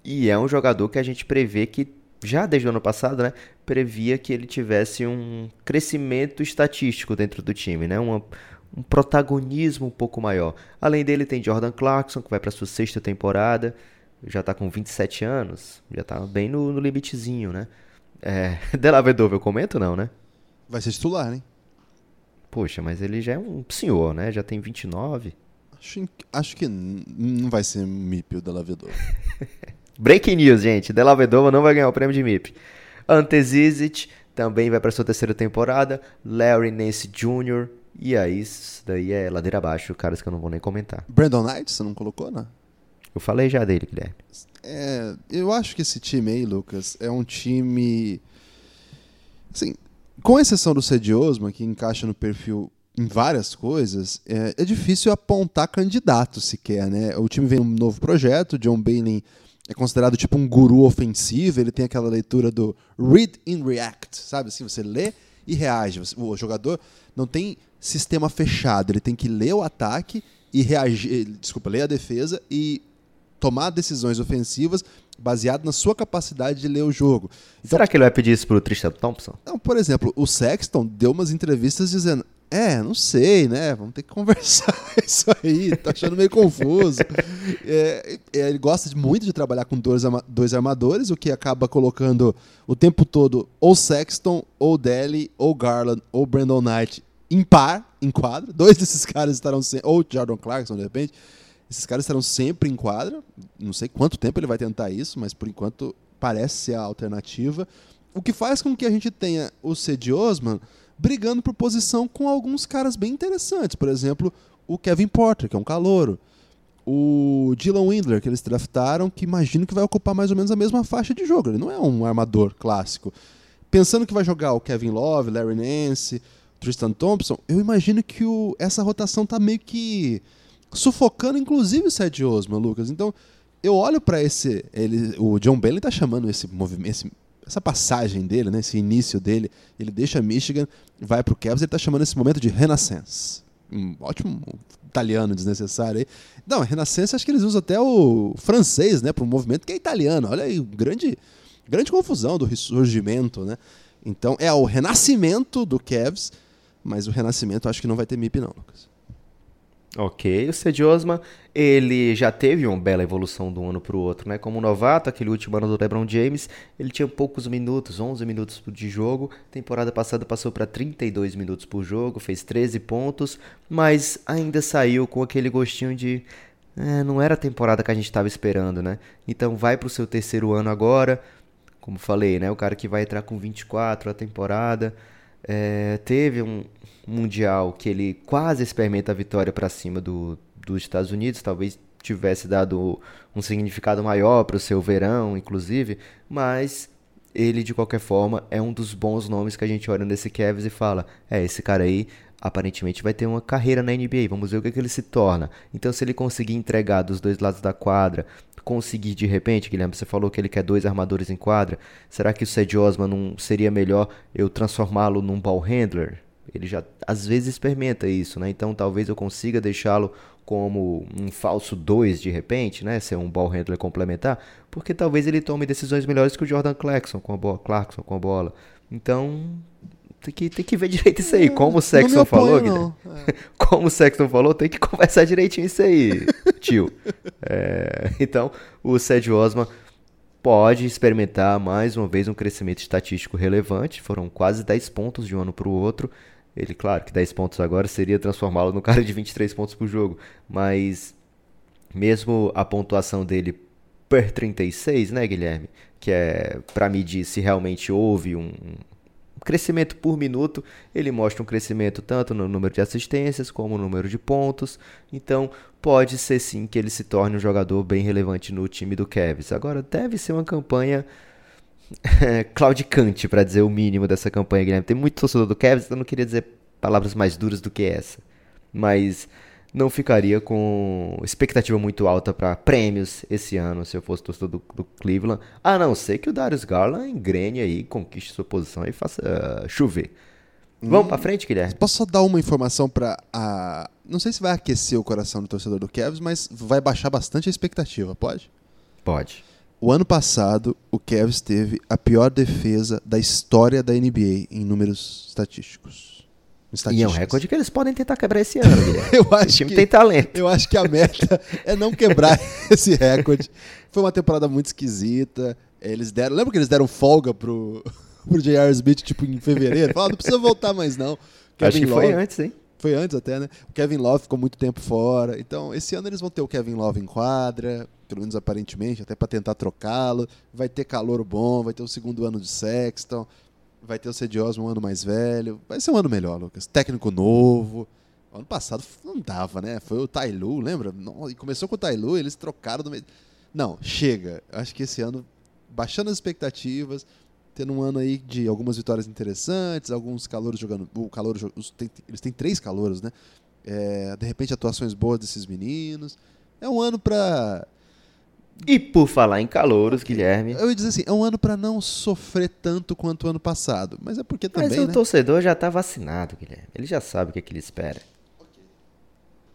e é um jogador que a gente prevê que já desde o ano passado, né, previa que ele tivesse um crescimento estatístico dentro do time, né, uma, um protagonismo um pouco maior. Além dele tem Jordan Clarkson, que vai para sua sexta temporada. já tá com 27 anos, já tá bem no, no limitezinho, né? É, Della Vedova eu comento não, né? Vai ser titular, hein? Poxa, mas ele já é um senhor, né? Já tem 29. Acho, acho que não vai ser MIP o Della Vedova. Breaking news, gente. Della Vedova não vai ganhar o prêmio de MIP. Ante Zizic também vai para sua terceira temporada. Larry Nance Jr. E aí, isso daí é ladeira abaixo, caras que eu não vou nem comentar. Brandon Knight, você não colocou, né? Eu falei já dele, Guilherme. É, eu acho que esse time aí, Lucas, é um time. Assim, com exceção do Cedi Osman, que encaixa no perfil em várias coisas, é, é, difícil apontar candidato sequer, né? O time vem um novo projeto, John Bailey é considerado tipo um guru ofensivo, ele tem aquela leitura do read and react, sabe? Assim, você lê e reage. O jogador não tem sistema fechado, ele tem que ler o ataque e reagir, desculpa, ler a defesa e tomar decisões ofensivas baseado na sua capacidade de ler o jogo. Então, Será que ele vai pedir isso pro Tristan Thompson? Não, por exemplo, o Sexton deu umas entrevistas dizendo: é, não sei, né? Vamos ter que conversar isso aí. Tá achando meio confuso. É, é, ele gosta muito de trabalhar com dois, dois armadores, o que acaba colocando o tempo todo ou Sexton, ou Deli, ou Garland, ou Brandon Knight em par, em quadra. Dois desses caras estarão sem. Ou Jordan Clarkson, de repente. Esses caras estarão sempre em quadra. Não sei quanto tempo ele vai tentar isso, mas por enquanto parece ser a alternativa. O que faz com que a gente tenha o Cedi Osman brigando por posição com alguns caras bem interessantes. Por exemplo, o Kevin Porter, que é um calouro. O Dylan Windler, que eles draftaram, que imagino que vai ocupar mais ou menos a mesma faixa de jogo. Ele não é um armador clássico. Pensando que vai jogar o Kevin Love, Larry Nance, Tristan Thompson, eu imagino que o, essa rotação tá meio que sufocando, inclusive, o Seth Osman, Lucas. Então, eu olho para esse. Ele, o John Bailey tá chamando esse movimento, esse essa passagem dele, né, esse início dele, ele deixa Michigan, vai para o Cavs, ele está chamando esse momento de Renaissance. Um ótimo italiano desnecessário aí. Não, Renaissance acho que eles usam até o francês, né, para um movimento que é italiano. Olha aí, grande, grande confusão do ressurgimento, né? Então é o renascimento do Cavs, mas o renascimento acho que não vai ter MIP não, Lucas. Ok, o Cedi Osman, ele já teve uma bela evolução de um ano para o outro, né? Como novato, aquele último ano do LeBron James, ele tinha poucos minutos, 11 minutos de jogo. Temporada passada passou para 32 minutos por jogo, fez 13 pontos, mas ainda saiu com aquele gostinho de é, não era a temporada que a gente estava esperando, né? Então vai para o seu terceiro ano agora, como falei, né? O cara que vai entrar com 24 a temporada, é, teve um, mundial que ele quase experimenta a vitória para cima do, dos Estados Unidos, talvez tivesse dado um significado maior para o seu verão, inclusive, mas ele de qualquer forma é um dos bons nomes que a gente olha nesse Cavs e fala, é esse cara aí aparentemente vai ter uma carreira na NBA, vamos ver o que, é que ele se torna. Então se ele conseguir entregar dos dois lados da quadra, conseguir de repente, Guilherme, você falou que ele quer dois armadores em quadra, será que o Ced Osman não seria melhor eu transformá-lo num ball handler? Ele já às vezes experimenta isso, né? Então talvez eu consiga deixá-lo como um falso 2 de repente, né? Ser um ball handler complementar, porque talvez ele tome decisões melhores que o Jordan Clarkson com a bola, Clarkson com a bola. Então, tem que, tem que ver direito isso aí. É, Como o Sexton falou, Guilherme. É. Como o Sexton falou, tem que conversar direitinho isso aí, tio. É, então, o Sérgio Osman pode experimentar mais uma vez um crescimento estatístico relevante. Foram quase 10 pontos de um ano para o outro. Ele, claro, que 10 pontos agora seria transformá-lo no cara de 23 pontos por jogo, mas mesmo a pontuação dele per 36, né, Guilherme, que é para medir se realmente houve um crescimento por minuto, ele mostra um crescimento tanto no número de assistências como no número de pontos. Então, pode ser sim que ele se torne um jogador bem relevante no time do Cavs. Agora, deve ser uma campanha claudicante, para dizer o mínimo dessa campanha, Guilherme. Tem muito torcedor do Cavs, então eu não queria dizer palavras mais duras do que essa. Mas não ficaria com expectativa muito alta para prêmios esse ano se eu fosse torcedor do, do, Cleveland. A não ser que o Darius Garland engrene aí, conquiste sua posição e faça uh, chover. Vamos hum, para frente, Guilherme? Posso só dar uma informação para a. Não sei se vai aquecer o coração do torcedor do Cavs, mas vai baixar bastante a expectativa, pode? Pode. O ano passado, o Cavs teve a pior defesa da história da NBA em números estatísticos. E é um recorde que eles podem tentar quebrar esse ano. Eu o acho time que- tem talento. Eu acho que a meta é não quebrar esse recorde. Foi uma temporada muito esquisita. Eles deram. Lembra que eles deram folga pro, pro J.R. Smith, tipo, em fevereiro? Falaram, não precisa voltar mais, não. Acho que Kevin foi Love- antes, hein? Foi antes até, né? O Kevin Love ficou muito tempo fora. Então, esse ano eles vão ter o Kevin Love em quadra, pelo menos aparentemente, até pra tentar trocá-lo. Vai ter calor bom, vai ter o segundo ano de Sexton, vai ter o Cedi um ano mais velho. Vai ser um ano melhor, Lucas. Técnico novo. Ano passado não dava, né? Foi o Tailu, lembra? E começou com o Tailu, eles trocaram no meio. Não, chega. Acho que esse ano, baixando as expectativas, tendo um ano aí de algumas vitórias interessantes, alguns calouros jogando. O calor, os- tem- eles têm três calouros, né? É, de repente, atuações boas desses meninos. É um ano pra. E por falar em calouros, Guilherme. Eu ia dizer assim, é um ano pra não sofrer tanto quanto o ano passado. Mas é porque Mas também. o né? torcedor já tá vacinado, Guilherme. Ele já sabe o que, é que ele espera.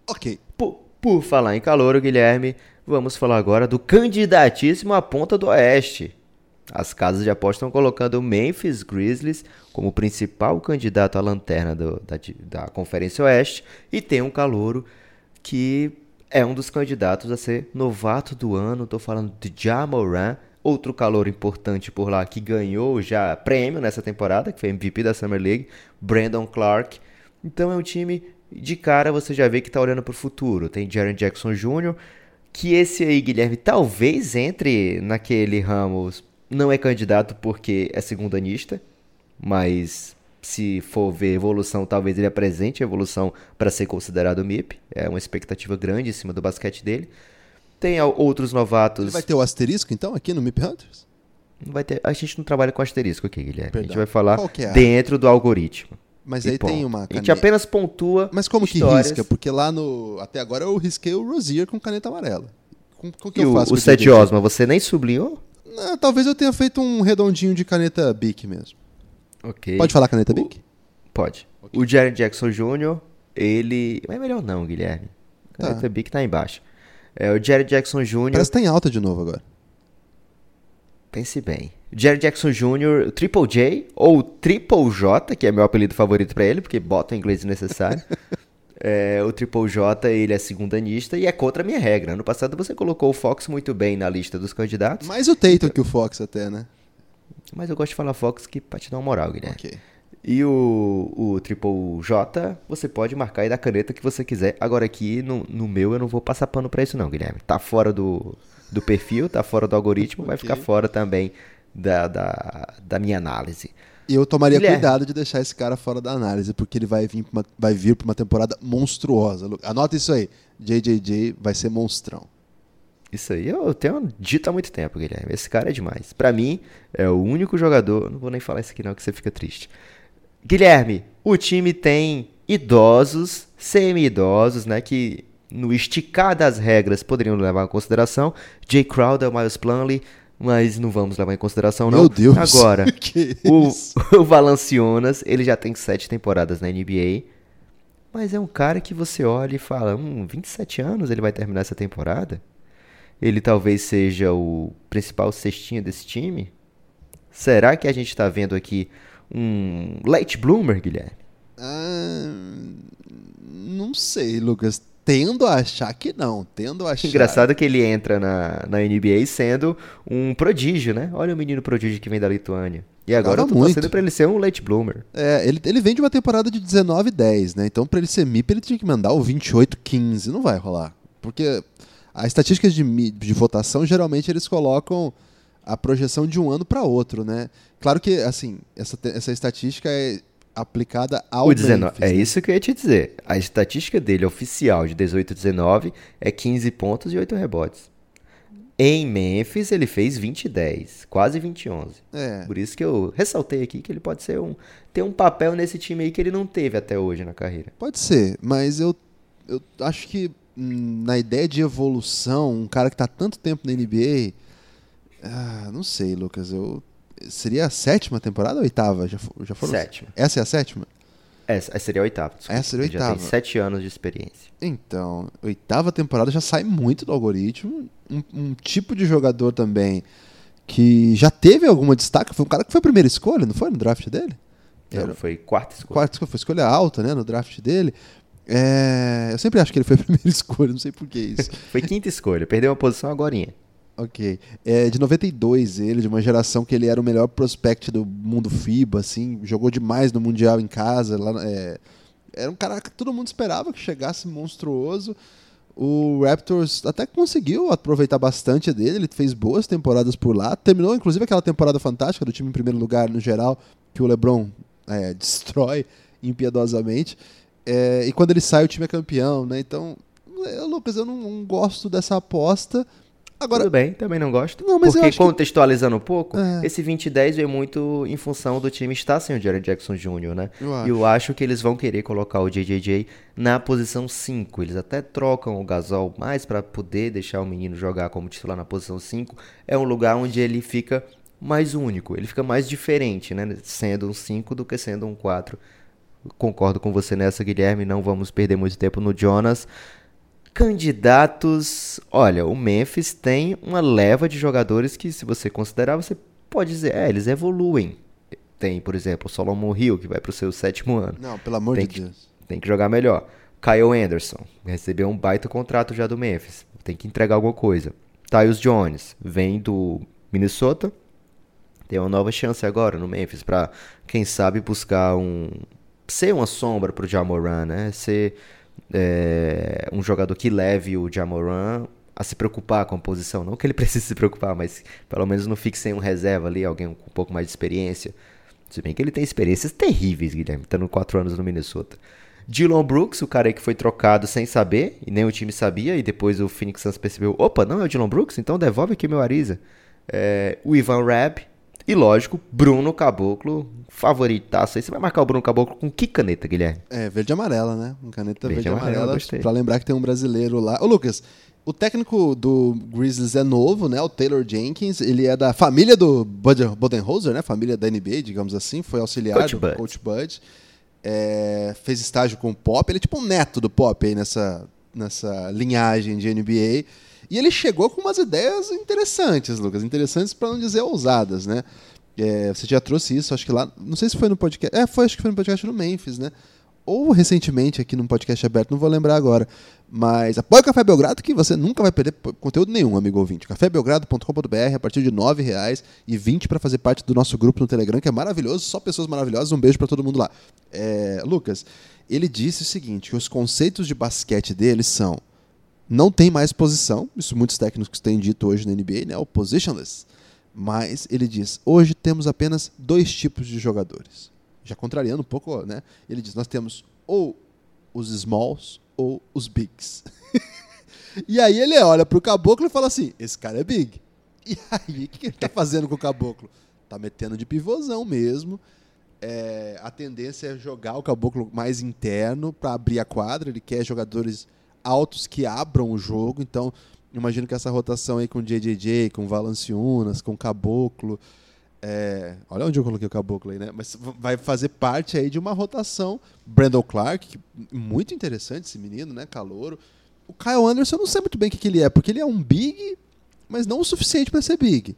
Ok. Por, por falar em calor, Guilherme, vamos falar agora do candidatíssimo à ponta do Oeste. As casas de aposta estão colocando o Memphis Grizzlies como principal candidato à lanterna do- da, da Conferência Oeste e tem um calouro que é um dos candidatos a ser novato do ano. Estou falando de Jamoran, outro calor importante por lá que ganhou já prêmio nessa temporada, que foi MVP da Summer League, Brandon Clark. Então é um time de cara, você já vê que está olhando para o futuro. Tem Jaren Jackson Jr., que esse aí, Guilherme, talvez entre naquele ramos. Não é candidato porque é segundanista, mas se for ver evolução, talvez ele apresente evolução para ser considerado MIP. É uma expectativa grande em cima do basquete dele. Tem outros novatos. Ele vai ter o asterisco, então, aqui no MIP Hunters? Não vai ter- A gente não trabalha com asterisco aqui, Guilherme. A gente Perdão. vai falar que é dentro do algoritmo. Mas aí tem ponto. uma A gente caneta. apenas pontua. Mas como que histórias. risca? Porque lá no. Até agora eu risquei o Rosier com caneta amarela. Com, com que E eu o, faço o JJ? Osman, você nem sublinhou? Não, talvez eu tenha feito um redondinho de caneta Bic mesmo. Ok. Pode falar caneta O- Bic? Pode. O Jaren Jackson Jr., ele. Mas é melhor não, Guilherme. Tá. Caneta Bic tá embaixo. É, o Jaren Jackson Jr. Parece que tá em alta de novo agora. Pense bem. Jaren Jackson Jr., Triple J, ou Triple J, que é meu apelido favorito pra ele, porque bota o inglês necessário. É, o Triple J, ele é segundanista e é contra a minha regra. Ano passado você colocou o Fox muito bem na lista dos candidatos, Mais o Tatum que o Fox até, né? mas eu gosto de falar Fox que pra te dar uma moral, Guilherme. Ok. E o, o Triple J, você pode marcar aí da caneta que você quiser. Agora aqui, no, no meu, eu não vou passar pano pra isso não, Guilherme. Tá fora do, do perfil, tá fora do algoritmo, vai Ok. ficar fora também da, da, da minha análise. E eu tomaria Guilherme. cuidado de deixar esse cara fora da análise, porque ele vai vir pra uma, vai vir pra uma temporada monstruosa. Anota isso aí. JJJ vai ser monstrão. Isso aí eu tenho dito há muito tempo, Guilherme. Esse cara é demais. Pra mim, é o único jogador. Não vou nem falar isso aqui, não, que você fica triste. Guilherme, o time tem idosos, semi-idosos, né? Que no esticar das regras poderiam levar em consideração. Jay Crowder, Miles Plumlee, mas não vamos levar em consideração, não. Meu Deus. Agora, que o, o Valanciunas, ele já tem sete temporadas na NBA. Mas é um cara que você olha e fala, hum, 27 anos ele vai terminar essa temporada? Ele talvez seja o principal cestinha desse time? Será que a gente tá vendo aqui um late bloomer, Guilherme? Ah, não sei, Lucas. Tendo a achar que não. Tendo a achar. Engraçado que ele entra na, na NBA sendo um prodígio, né? Olha o menino prodígio que vem da Lituânia. E agora eu tô torcendo muito. pra ele ser um late bloomer. É, ele, ele vem de uma temporada de 19 e 10, né? Então, pra ele ser MIP, ele tinha que mandar o 28 15. Não vai rolar. Porque as estatísticas de, de votação, geralmente, eles colocam a projeção de um ano para outro, né? Claro que, assim, essa, essa estatística é aplicada ao O 19, Memphis, é né? isso que eu ia te dizer. A estatística dele oficial de 18 e 19 é 15 pontos e 8 rebotes. Em Memphis ele fez 20 e 10, quase 20 e 11. É. Por isso que eu ressaltei aqui que ele pode ser um ter um papel nesse time aí que ele não teve até hoje na carreira. Pode ser, mas eu, eu acho que hum, na ideia de evolução, um cara que tá tanto tempo na NBA, ah, não sei, Lucas, eu seria a sétima temporada ou oitava? Já, já foram? Sétima. Essa é a sétima? Essa, essa seria a oitava. desculpa. Essa seria a Ele Já tem oitava. 7 anos de experiência. Então, oitava temporada já sai muito do algoritmo. Um, um tipo de jogador também que já teve alguma destaque. Foi um cara que foi a primeira escolha, não foi? No draft dele? Era- foi quarta escolha. Quarta escolha, foi escolha alta, né, no draft dele. É, eu sempre acho que ele foi a primeira escolha, não sei por que isso. Foi quinta escolha, perdeu uma posição agorinha. Ok. É de 92 ele, de uma geração que ele era o melhor prospect do mundo FIBA, assim, jogou demais no Mundial em casa. Lá, é, era um cara que todo mundo esperava que chegasse monstruoso. O Raptors até conseguiu aproveitar bastante dele, ele fez boas temporadas por lá. Terminou, inclusive, aquela temporada fantástica do time em primeiro lugar no geral, que o LeBron é, destrói impiedosamente. É, e quando ele sai, o time é campeão, né? Então, é, Lucas, eu não, não gosto dessa aposta. Agora, Tudo bem, também não gosto. Não, mas porque acho que- contextualizando um pouco, É. esse 20 e 10 veio muito em função do time estar sem o Jared Jackson Jr., né? Eu E eu acho que eles vão querer colocar o JJJ na posição 5. Eles até trocam o Gasol mais para poder deixar o menino jogar como titular na posição 5. É um lugar onde ele fica mais único, ele fica mais diferente, né? Sendo um 5 do que sendo um 4. Concordo com você nessa, Guilherme. Não vamos perder muito tempo no Jonas. Candidatos. Olha, o Memphis tem uma leva de jogadores que, se você considerar, você pode dizer, é, eles evoluem. Tem, por exemplo, o Solomon Hill, que vai para o seu sétimo ano. não, pelo amor Tem de que- Deus. Tem que jogar melhor. Kyle Anderson, recebeu um baita contrato já do Memphis. Tem que entregar alguma coisa. Tyus Jones, vem do Minnesota. Tem uma nova chance agora no Memphis para quem sabe buscar um ser uma sombra pro Jamoran, né? Ser é, um jogador que leve o Jamoran a se preocupar com a posição. Não que ele precise se preocupar, mas pelo menos não fique sem um reserva ali, alguém com um pouco mais de experiência. Se bem que ele tem experiências terríveis, Guilherme, estando 4 anos no Minnesota. Dylan Brooks, o cara que foi trocado sem saber, e nem o time sabia, e depois o Phoenix Suns percebeu, opa, não é o Dylan Brooks? Então devolve aqui meu Ariza. É, o Ivan Rabb, e lógico, Bruno Caboclo, favoritaço. Aí você vai marcar o Bruno Caboclo com que caneta, Guilherme? É, verde e amarela, né? Com caneta Verde e amarela, amarela. Pra lembrar que tem um brasileiro lá. Ô, Lucas, o técnico do Grizzlies é novo, né? O Taylor Jenkins. Ele é da família do Budenholzer, né? Família da NBA, digamos assim. Foi auxiliar Coach do Bud. Coach Bud. É, fez estágio com o Pop. Ele é tipo um neto do Pop aí nessa, nessa linhagem de NBA. E ele chegou com umas ideias interessantes, Lucas. Interessantes para não dizer ousadas, né? É, você já trouxe isso, acho que lá. Não sei se foi no podcast. É, foi, acho que foi no podcast no Memphis, né? Ou recentemente aqui num podcast aberto, não vou lembrar agora. Mas apoie o Café Belgrado que você nunca vai perder conteúdo nenhum, amigo ouvinte. cafébelgrado.com.br a partir de 9 reais e 20 para fazer parte do nosso grupo no Telegram, que é maravilhoso, só pessoas maravilhosas. Um beijo para todo mundo lá. É, Lucas, ele disse o seguinte: que os conceitos de basquete dele são não tem mais posição, isso muitos técnicos têm dito hoje na NBA, né? O positionless. Mas ele diz: hoje temos apenas dois tipos de jogadores. Já contrariando um pouco, né? Ele diz: nós temos ou os smalls ou os bigs. e aí ele olha pro caboclo e fala assim: esse cara é big. E aí, o que, ele tá fazendo com o caboclo? Tá metendo de pivôzão mesmo. É, a tendência é jogar o caboclo mais interno para abrir a quadra. Ele quer jogadores altos que abram o jogo. Então, imagino que essa rotação aí com JJJ, com Valanciunas, com Caboclo. é, olha onde eu coloquei o Caboclo aí, né? Mas vai fazer parte aí de uma rotação. Brandon Clark, muito interessante esse menino, né? Calouro. O Kyle Anderson eu não sei muito bem o que, que ele é, porque ele é um big, mas não o suficiente para ser big.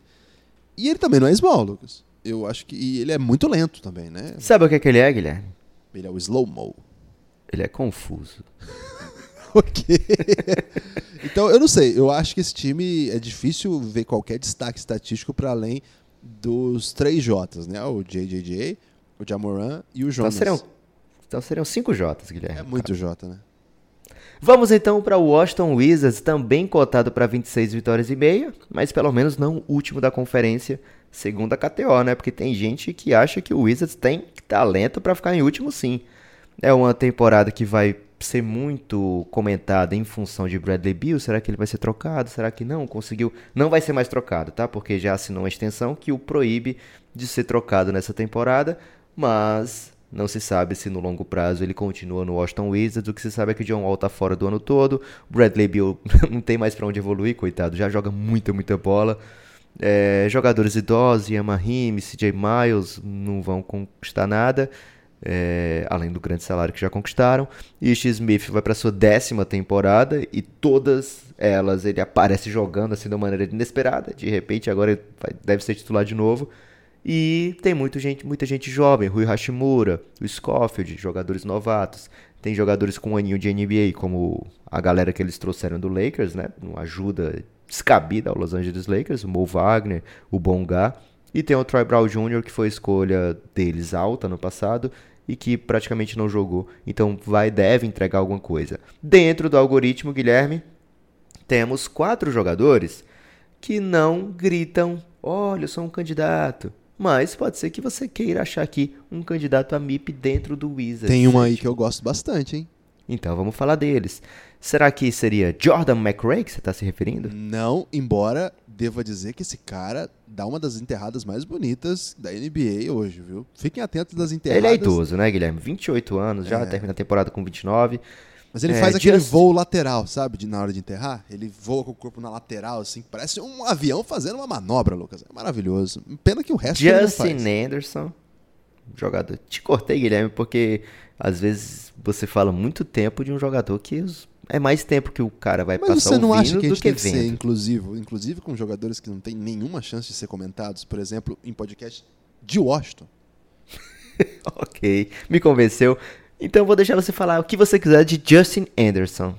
E ele também não é small, Lucas. Eu acho que. E ele é muito lento também, né? Sabe o que, é que ele é, Guilherme? Ele é o slow-mo. Ele é confuso. Ok. então, eu não sei. Eu acho que esse time é difícil ver qualquer destaque estatístico para além dos três Js, né? O JJJ, o Jamoran e o Então Jonas. seriam, então seriam cinco Jotas, Guilherme. É muito J, né? Vamos então para o Washington Wizards, também cotado para 26 vitórias e meia, mas pelo menos não o último da conferência, segundo a KTO, né? Porque tem gente que acha que o Wizards tem talento para ficar em último sim. É uma temporada que vai ser muito comentada em função de Bradley Beal, será que ele vai ser trocado? Será que não? Conseguiu? Não vai ser mais trocado, tá? Porque já assinou uma extensão que o proíbe de ser trocado nessa temporada, mas não se sabe se no longo prazo ele continua no Washington Wizards. O que se sabe é que o John Wall tá fora do ano todo. Bradley Beal não tem mais pra onde evoluir, coitado. Já joga muita, muita bola. É, jogadores idosos, Yamahim, CJ Miles não vão conquistar nada. É, além do grande salário que já conquistaram. Ish Smith vai para sua décima temporada e todas elas ele aparece jogando assim de uma maneira inesperada. De repente agora vai- deve ser titular de novo. E tem muita gente, muita gente jovem, Rui Hashimura, o Scofield, jogadores novatos. Tem jogadores com um aninho de NBA, como a galera que eles trouxeram do Lakers, né? Uma ajuda descabida ao Los Angeles Lakers, o Mo Wagner, o Bonga. E tem o Troy Brown Jr., que foi escolha deles alta no passado e que praticamente não jogou. Então vai deve entregar alguma coisa. Dentro do algoritmo, Guilherme, temos quatro jogadores que não gritam: olha, eu sou um candidato. Mas pode ser que você queira achar aqui um candidato a MIP dentro do Wizards. Tem um aí que eu gosto bastante, hein? Então vamos falar deles. Será que seria Jordan McRae que você está se referindo? Não, embora deva dizer que esse cara dá uma das enterradas mais bonitas da NBA hoje, viu? Fiquem atentos das enterradas. Ele é idoso, né, Guilherme? 28 anos, já é. termina a temporada com 29. Mas ele é, faz aquele just... voo lateral, sabe? De, na hora de enterrar. Ele voa com o corpo na lateral, assim. Parece um avião fazendo uma manobra, Lucas. É maravilhoso. Pena que o resto Justin não faz. Anderson, jogador. Te cortei, Guilherme, porque às vezes você fala muito tempo de um jogador que é mais tempo que o cara vai Mas passar você não acha que a gente tem que ser inclusivo, inclusive com jogadores que não têm nenhuma chance de ser comentados, por exemplo, em podcast de Washington. ok, me convenceu. Então vou deixar você falar o que você quiser de Justin Anderson.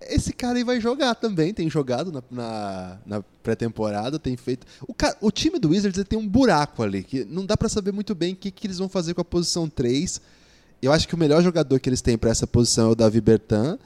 Esse cara aí vai jogar também, tem jogado na, na, na pré-temporada, tem feito. O, cara, o time do Wizards tem um buraco ali, que não dá para saber muito bem o que, que eles vão fazer com a posição 3. Eu acho que o melhor jogador que eles têm para essa posição é o Davi Bertan.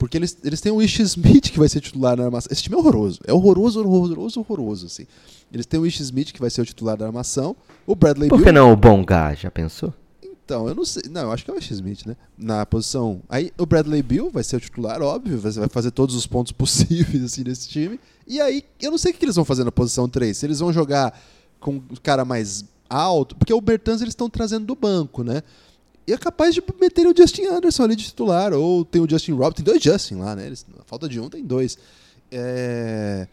Porque eles, eles têm o Ish Smith que vai ser titular na armação. Esse time é horroroso. É horroroso, horroroso, horroroso, assim. Eles têm o Ish Smith que vai ser o titular da armação. O Bradley Por que Bill... não o Bonga? Já pensou? Então, eu não sei. Não, eu acho que é o Ish Smith, né? Na posição. Aí o Bradley Bill vai ser o titular, óbvio. Vai fazer todos os pontos possíveis, assim, nesse time. E aí, eu não sei o que eles vão fazer na posição 3. Se eles vão jogar com um cara mais alto. Porque o Bertans eles estão trazendo do banco, né? E é capaz de meter o Justin Anderson ali de titular, ou tem o Justin Robert, tem dois Justin lá, né? Eles, falta de um, tem dois. É...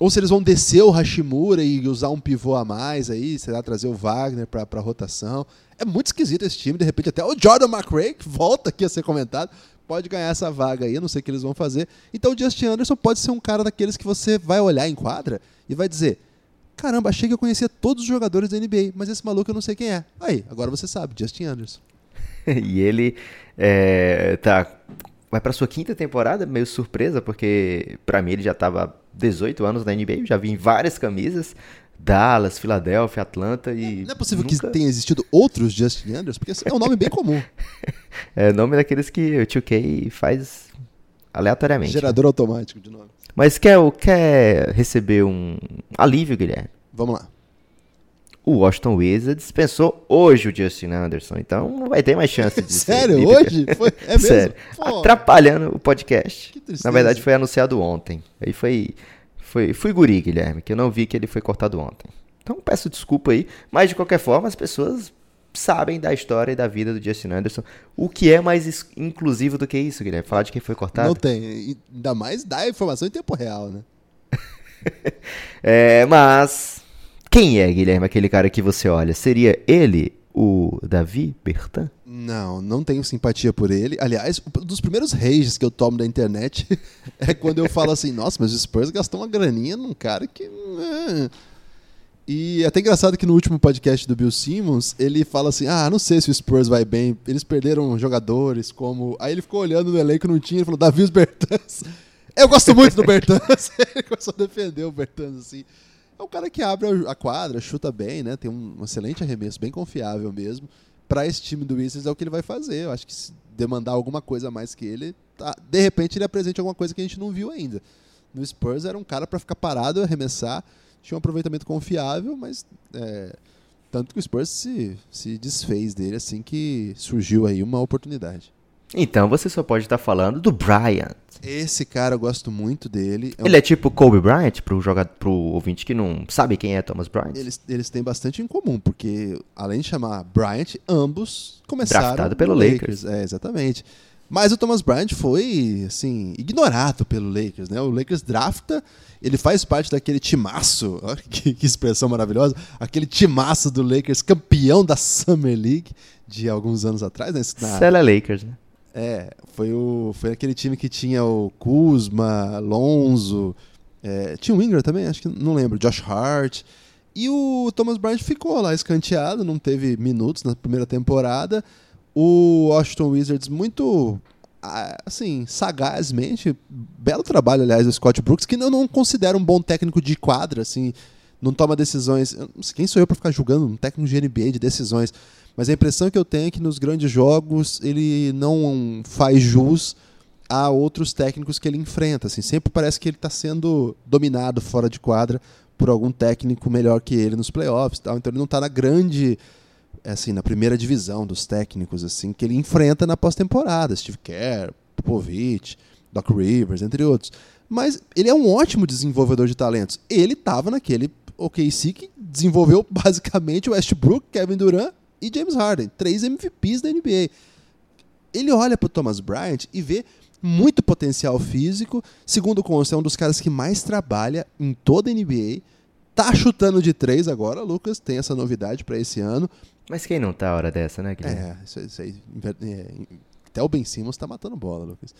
Ou se eles vão descer o Hashimura e usar um pivô a mais aí, será trazer o Wagner para pra rotação. É muito esquisito esse time, de repente até o Jordan McRae, que volta aqui a ser comentado, pode ganhar essa vaga aí, eu não sei o que eles vão fazer. Então o Justin Anderson pode ser um cara daqueles que você vai olhar em quadra e vai dizer: caramba, achei que eu conhecia todos os jogadores da NBA, mas esse maluco eu não sei quem é. Aí, agora você sabe, Justin Anderson. e ele é, tá vai para sua quinta temporada, meio surpresa, porque para mim ele já estava 18 anos na NBA, já vi em várias camisas, Dallas, Filadélfia, Atlanta e Não é possível nunca... que tenha existido outros Justin Anderson, porque é um nome bem comum. é nome daqueles que o 2K faz aleatoriamente. Gerador né? automático de nome. Mas quer, quer receber um alívio, Guilherme? Vamos lá o Washington Wizards dispensou hoje o Justin Anderson. Então não vai ter mais chance de Sério? Ser hoje? Foi, é mesmo? Sério. Pô. Atrapalhando o podcast. Na verdade, foi anunciado ontem. Aí foi. Foi, fui guri, Guilherme, que eu não vi que ele foi cortado ontem. Então peço desculpa aí. Mas de qualquer forma, as pessoas sabem da história e da vida do Justin Anderson. O que é mais inclusivo do que isso, Guilherme? Falar de quem foi cortado? Não tem. Ainda mais dar informação em tempo real, né? é, mas quem é, Guilherme, aquele cara que você olha? Seria ele o Davi Bertan? Não, não tenho simpatia por ele. Aliás, um dos primeiros rages que eu tomo da internet é quando eu falo assim: nossa, mas o Spurs gastou uma graninha num cara que. É. E é até engraçado que no último podcast do Bill Simmons, ele fala assim: ah, não sei se o Spurs vai bem, eles perderam jogadores como. Aí ele ficou olhando no elenco não tinha, ele falou: Davi os Bertans. Eu gosto muito do Bertans. ele começou a defender o Bertans assim. É um cara que abre a quadra, chuta bem, né? Tem um excelente arremesso, bem confiável mesmo. Para esse time do Wizards é o que ele vai fazer. Eu acho que se demandar alguma coisa a mais que ele, tá, de repente ele apresente alguma coisa que a gente não viu ainda. No Spurs era um cara para ficar parado, arremessar, tinha um aproveitamento confiável, mas é, tanto que o Spurs se, se desfez dele assim que surgiu aí uma oportunidade. Então você só pode estar falando do Bryant. Esse cara eu gosto muito dele. É um... Ele é tipo Kobe Bryant, pro, jogador, pro ouvinte que não sabe quem é Thomas Bryant? Eles, eles têm bastante em comum, porque além de chamar Bryant, ambos começaram. Draftado pelo Lakers. Lakers. É, exatamente. Mas o Thomas Bryant foi, assim, ignorado pelo Lakers, né? O Lakers drafta, ele faz parte daquele timaço, ó, que, que, expressão maravilhosa, aquele timaço do Lakers, campeão da Summer League de alguns anos atrás, né? Na... Cela Lakers, né? É, foi, o, foi aquele time que tinha o Kuzma, Lonzo, é, tinha o Ingram também, acho que não lembro, Josh Hart. E o Thomas Bryant ficou lá escanteado, não teve minutos na primeira temporada. O Washington Wizards muito assim, sagazmente, belo trabalho, aliás, do Scott Brooks, que eu não considero um bom técnico de quadra, assim, não toma decisões. Quem sou eu para ficar julgando um técnico de NBA de decisões? Mas a impressão que eu tenho é que nos grandes jogos ele não faz jus a outros técnicos que ele enfrenta. Assim, sempre parece que ele está sendo dominado fora de quadra por algum técnico melhor que ele nos playoffs. Tal. Então ele não está na grande, assim, na primeira divisão dos técnicos assim que ele enfrenta na pós-temporada. Steve Kerr, Popovich, Doc Rivers, entre outros. Mas ele é um ótimo desenvolvedor de talentos. Ele estava naquele OKC que desenvolveu basicamente Westbrook, Kevin Durant e James Harden, três MVPs da NBA. Ele olha para o Thomas Bryant e vê muito potencial físico. Segundo consta, é um dos caras que mais trabalha em toda a NBA. Tá chutando de três agora, Lucas. Tem essa novidade para esse ano. Mas quem não tá a hora dessa, né, Guilherme? É, isso, isso aí. É, até o Ben Simmons tá matando bola, Lucas.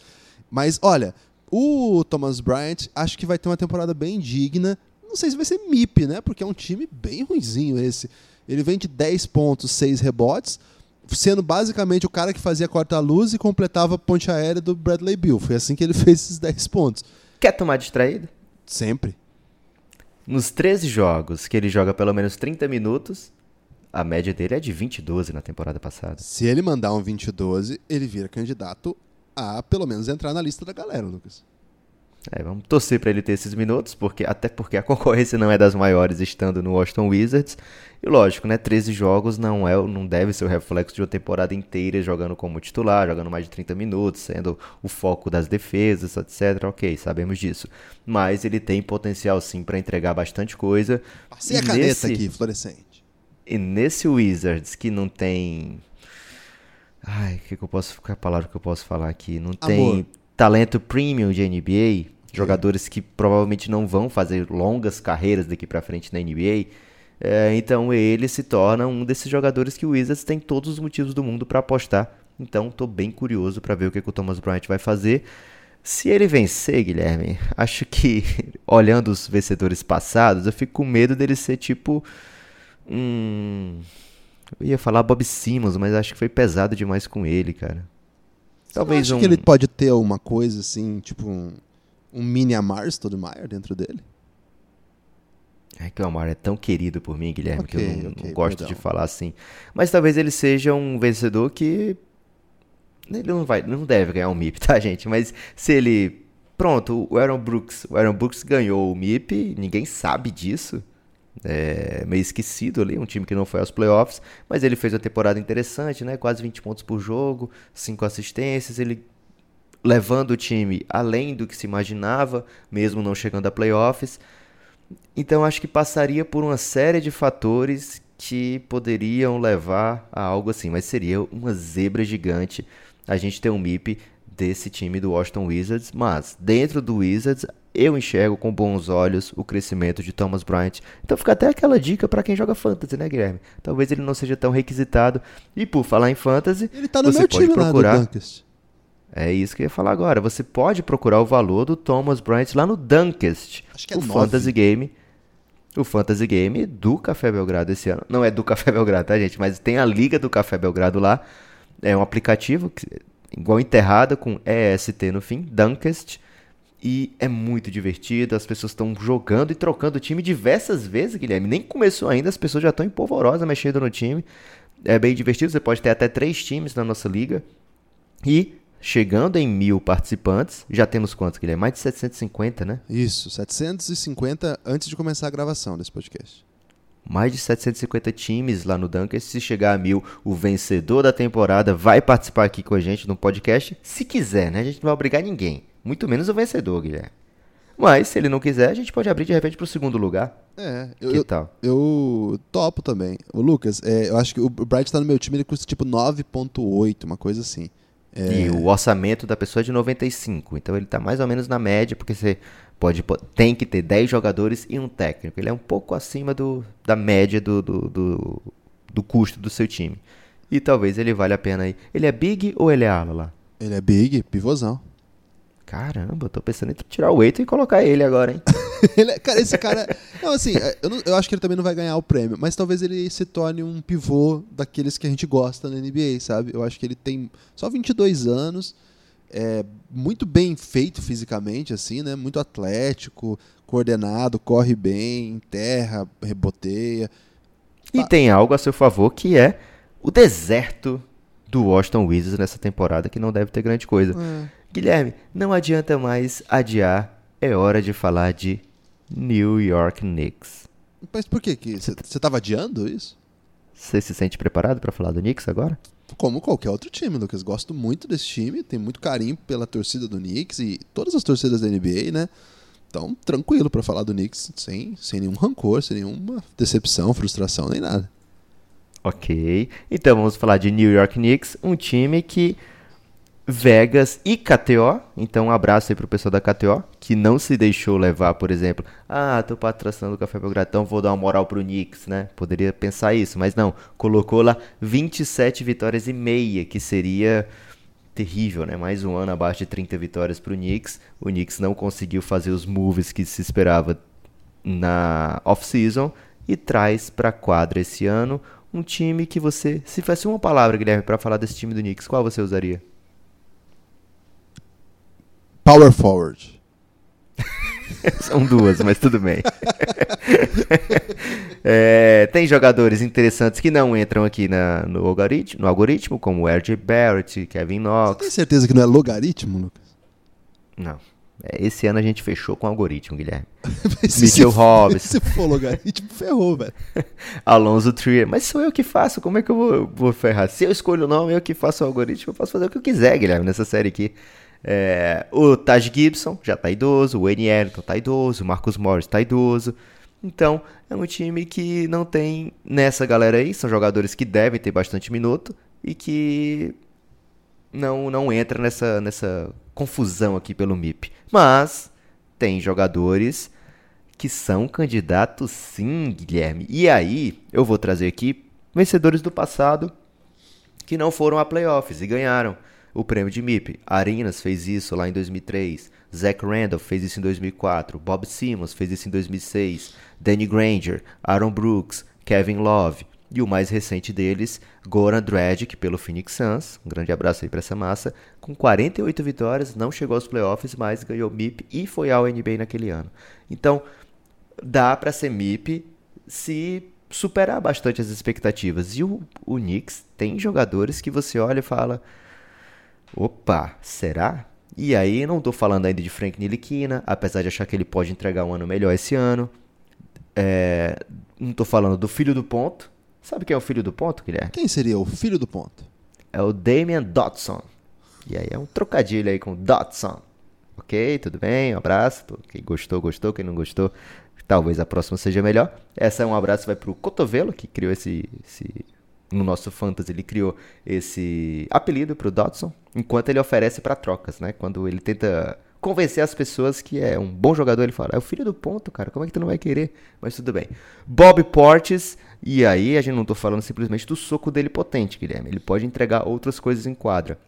Mas, olha, o Thomas Bryant acho que vai ter uma temporada bem digna. Não sei se vai ser MIP, né? Porque é um time bem ruizinho esse. Ele vem de 10 pontos, 6 rebotes, sendo basicamente o cara que fazia corta-luz e completava a ponte aérea do Bradley Bill. Foi assim que ele fez esses 10 pontos. Quer tomar distraído? Sempre. Nos 13 jogos que ele joga pelo menos 30 minutos, a média dele é de 20-12 na temporada passada. Se ele mandar um 20-12, ele vira candidato a pelo menos entrar na lista da galera, Lucas. É, vamos torcer para ele ter esses minutos, porque até porque a concorrência não é das maiores estando no Washington Wizards. E lógico, né, 13 jogos não é, não deve ser o reflexo de uma temporada inteira jogando como titular, jogando mais de 30 minutos, sendo o foco das defesas, etc. OK, sabemos disso. Mas ele tem potencial sim para entregar bastante coisa. Passei a caneta nesse, aqui, fluorescente. E nesse Wizards que não tem Ai, o que, que eu posso. Qual é a palavra que eu posso falar aqui? Não Amor. tem talento premium de NBA, jogadores que provavelmente não vão fazer longas carreiras daqui para frente na NBA. É, então ele se torna um desses jogadores que o Wizards tem todos os motivos do mundo para apostar. Então estou bem curioso para ver o que, que o Thomas Bryant vai fazer. Se ele vencer, Guilherme, acho que olhando os vencedores passados, eu fico com medo dele ser tipo um eu ia falar Bob Simmons, mas acho que foi pesado demais com ele, cara. Talvez um... que ele pode ter uma coisa assim, tipo um, um mini Amar Stoudemire dentro dele? É que o Amar é tão querido por mim, Guilherme, okay, que eu não, okay, não gosto perdão. de falar assim. Mas talvez ele seja um vencedor que ele não vai, não deve ganhar um MIP, tá, gente? Mas se ele pronto, o Aaron Brooks, o Aaron Brooks ganhou o MIP, ninguém sabe disso é, meio esquecido ali, um time que não foi aos playoffs, mas ele fez uma temporada interessante, né? Quase 20 pontos por jogo, 5 assistências, ele levando o time além do que se imaginava, mesmo não chegando a playoffs. Então acho que passaria por uma série de fatores que poderiam levar a algo assim, mas seria uma zebra gigante a gente ter um MIP desse time do Washington Wizards, mas dentro do Wizards eu enxergo com bons olhos o crescimento de Thomas Bryant. Então fica até aquela dica para quem joga fantasy, né, Guilherme? Talvez ele não seja tão requisitado. E por falar em fantasy, ele tá no você meu pode time procurar. Lá é isso que eu ia falar agora. Você pode procurar o valor do Thomas Bryant lá no Dunkest, Acho que é o 9. fantasy game. O fantasy game do Café Belgrado esse ano. Não é do Café Belgrado, tá, gente? Mas tem a liga do Café Belgrado lá. É um aplicativo que igual enterrada com EST no fim, Dunkest. E é muito divertido, as pessoas estão jogando e trocando o time diversas vezes, Guilherme. Nem começou ainda, as pessoas já estão empolvorosas mexendo no time. É bem divertido, você pode ter até três times na nossa liga. E chegando em mil participantes, já temos quantos, Guilherme? Mais de 750, né? Isso, 750 antes de começar a gravação desse podcast mais de 750 times lá no Dunker. Se chegar a mil, o vencedor da temporada vai participar aqui com a gente no podcast, se quiser, né? A gente não vai obrigar ninguém, muito menos o vencedor, Guilherme. Mas, se ele não quiser, a gente pode abrir de repente para o segundo lugar. É, eu, que tal? Eu, topo também. O Lucas, é, eu acho que o Bright está no meu time, ele custa tipo 9,8, uma coisa assim. É... E o orçamento da pessoa é de 95, então ele está mais ou menos na média, porque você pode tem que ter 10 jogadores e um técnico. Ele é um pouco acima do, da média do, do, do, do custo do seu time. E talvez ele valha a pena aí. Ele é big ou ele é ala lá? Ele é big, pivôzão. Caramba, eu tô pensando em tirar o Eiton e colocar ele agora, hein? Ele é- cara, esse cara. Não, assim, é, eu, não- eu acho que ele também não vai ganhar o prêmio, mas talvez ele se torne um pivô daqueles que a gente gosta na NBA, sabe? Eu acho que ele tem só 22 anos, é muito bem feito fisicamente, assim, né? Muito atlético, coordenado, corre bem, enterra, reboteia. E tem algo a seu favor que é o deserto do Washington Wizards nessa temporada, que não deve ter grande coisa. Guilherme, não adianta mais adiar, é hora de falar de New York Knicks. Mas por que que você tava adiando isso? Você se sente preparado para falar do Knicks agora? Como qualquer outro time, Lucas. Gosto muito desse time, tenho muito carinho pela torcida do Knicks e todas as torcidas da NBA, né? Então, tranquilo pra falar do Knicks, sem, sem nenhum rancor, sem nenhuma decepção, frustração, nem nada. Ok. Então vamos falar de New York Knicks, um time que Vegas e KTO, então um abraço aí pro pessoal da KTO, que não se deixou levar, por exemplo, ah, tô patrocinando o Café Belgradão, vou dar uma moral pro Knicks, né? Poderia pensar isso, mas não, colocou lá 27 vitórias e meia, que seria terrível, né? Mais um ano abaixo de 30 vitórias pro Knicks. O Knicks não conseguiu fazer os moves que se esperava na off-season e traz pra quadra esse ano um time que você, se fosse uma palavra, Guilherme, pra falar desse time do Knicks, qual você usaria? Power forward. São duas, mas tudo bem. É, tem jogadores interessantes que não entram aqui na- no, algoritmo, no algoritmo, como R.J. Barrett, Kevin Você Knox. tem certeza que não é logaritmo, Lucas? Não. É, esse ano a gente fechou com algoritmo, Guilherme. Mitchell Robinson. Se for logaritmo, ferrou, velho. Alonso Trier. Mas sou eu que faço, como é que eu vou, vou ferrar? Se eu escolho o nome, eu que faço o algoritmo, eu posso fazer o que eu quiser, Guilherme, nessa série aqui. É, o Taj Gibson já tá idoso, o Wayne tá idoso, o Marcus Morris tá idoso. Então, é um time que não tem nessa galera aí, são jogadores que devem ter bastante minuto e que não não entra nessa, nessa confusão aqui pelo MIP. Mas tem jogadores que são candidatos sim, Guilherme. E aí, eu vou trazer aqui vencedores do passado que não foram a playoffs e ganharam o prêmio de MIP. Arinas fez isso lá em 2003, Zach Randolph fez isso em 2004, Bob Simmons fez isso em 2006, Danny Granger, Aaron Brooks, Kevin Love e o mais recente deles, Goran Dragic pelo Phoenix Suns. Um grande abraço aí para essa massa. Com 48 vitórias, não chegou aos playoffs, mas ganhou MIP e foi ao NBA naquele ano. Então, dá para ser MIP se superar bastante as expectativas. E o, o Knicks tem jogadores que você olha e fala: opa, será? E aí, não tô falando ainda de Frank Ntilikina, apesar de achar que ele pode entregar um ano melhor esse ano. É, não tô falando do filho do ponto. Sabe quem é o filho do ponto, Guilherme? Quem seria o filho do ponto? É o Damian Dotson. E aí é um trocadilho aí com Dotson. Ok, tudo bem, um abraço. Quem gostou, gostou. Quem não gostou, talvez a próxima seja melhor. Essa é um abraço, vai pro Cotovelo, que criou esse, esse- No nosso Fantasy, ele criou esse apelido pro Dotson, enquanto ele oferece pra trocas, né? Quando ele tenta convencer as pessoas que é um bom jogador, ele fala: é o filho do ponto, cara, como é que tu não vai querer? Mas tudo bem. Bob Portes, e aí a gente não tô falando simplesmente do soco dele potente, Guilherme. Ele pode entregar outras coisas em quadra.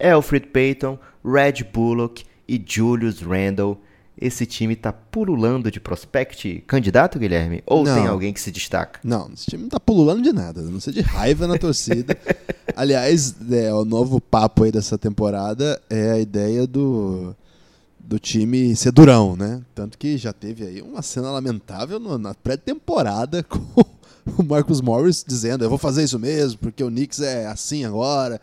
Alfred Payton, Red Bullock e Julius Randle. Esse time tá pululando de prospect candidato, Guilherme? Ou Não. tem alguém que se destaca? Não, esse time não tá pululando de nada, não ser de raiva na torcida. Aliás, é, o novo papo aí dessa temporada é a ideia do, do time ser durão, né? Tanto que já teve aí uma cena lamentável no- na pré-temporada com o Marcus Morris dizendo: Eu vou fazer isso mesmo, porque o Knicks é assim agora.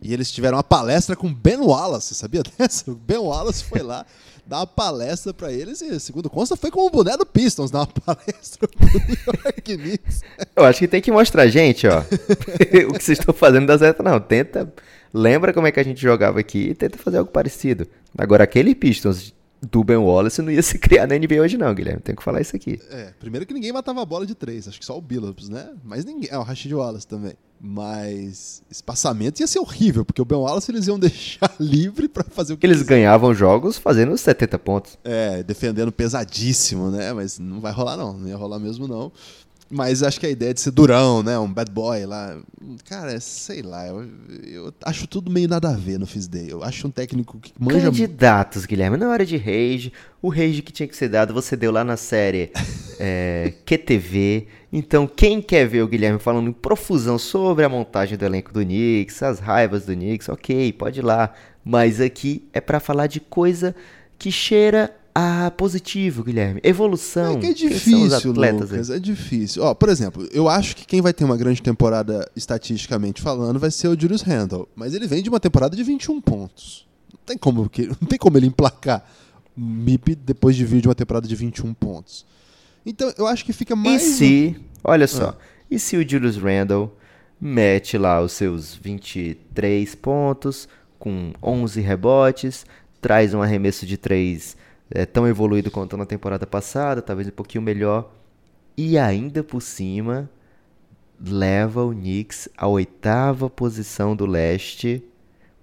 E eles tiveram uma palestra com Ben Wallace, sabia dessa? O Ben Wallace foi lá dar uma palestra pra eles e, segundo consta, foi com o boné do Pistons dar uma palestra pro New York Knicks. Eu acho que tem que mostrar, gente, ó. o que vocês estão fazendo dá certo, não. Tenta. Lembra como é que a gente jogava aqui e tenta fazer algo parecido. Agora, aquele Pistons do Ben Wallace não ia se criar na NBA hoje, não, Guilherme. Tenho que falar isso aqui. É, primeiro que ninguém matava a bola de três, acho que só o Billups, né? Mas ninguém. É, o Rashid Wallace também. Mas espaçamento ia ser horrível, porque o Ben Wallace eles iam deixar livre pra fazer o que Eles quiser. ganhavam jogos fazendo 70 pontos. É, defendendo pesadíssimo, né? Mas não vai rolar não, não ia rolar mesmo não. Mas acho que a ideia de ser durão, né? Um bad boy lá. Cara, sei lá. Eu, eu acho tudo meio nada a ver no Fisday. Eu acho um técnico que manja. Candidatos, Guilherme. Na hora de rage, o rage que tinha que ser dado, você deu lá na série é, QTV. Então, quem quer ver o Guilherme falando em profusão sobre a montagem do elenco do Knicks, as raivas do Knicks, ok, pode ir lá. Mas aqui é para falar de coisa que cheira ah, positivo, Guilherme. Evolução. É que é difícil, Lucas, aí? é difícil. Ó, por exemplo, eu acho que quem vai ter uma grande temporada estatisticamente falando vai ser o Julius Randle, mas ele vem de uma temporada de 21 pontos. Não tem como, não tem como ele emplacar MIP depois de vir de uma temporada de 21 pontos. Então, eu acho que fica mais E se, olha só, ah. e se o Julius Randle mete lá os seus 23 pontos com 11 rebotes, traz um arremesso de 3 é, tão evoluído quanto na temporada passada, talvez um pouquinho melhor. E ainda por cima, leva o Knicks à oitava posição do leste.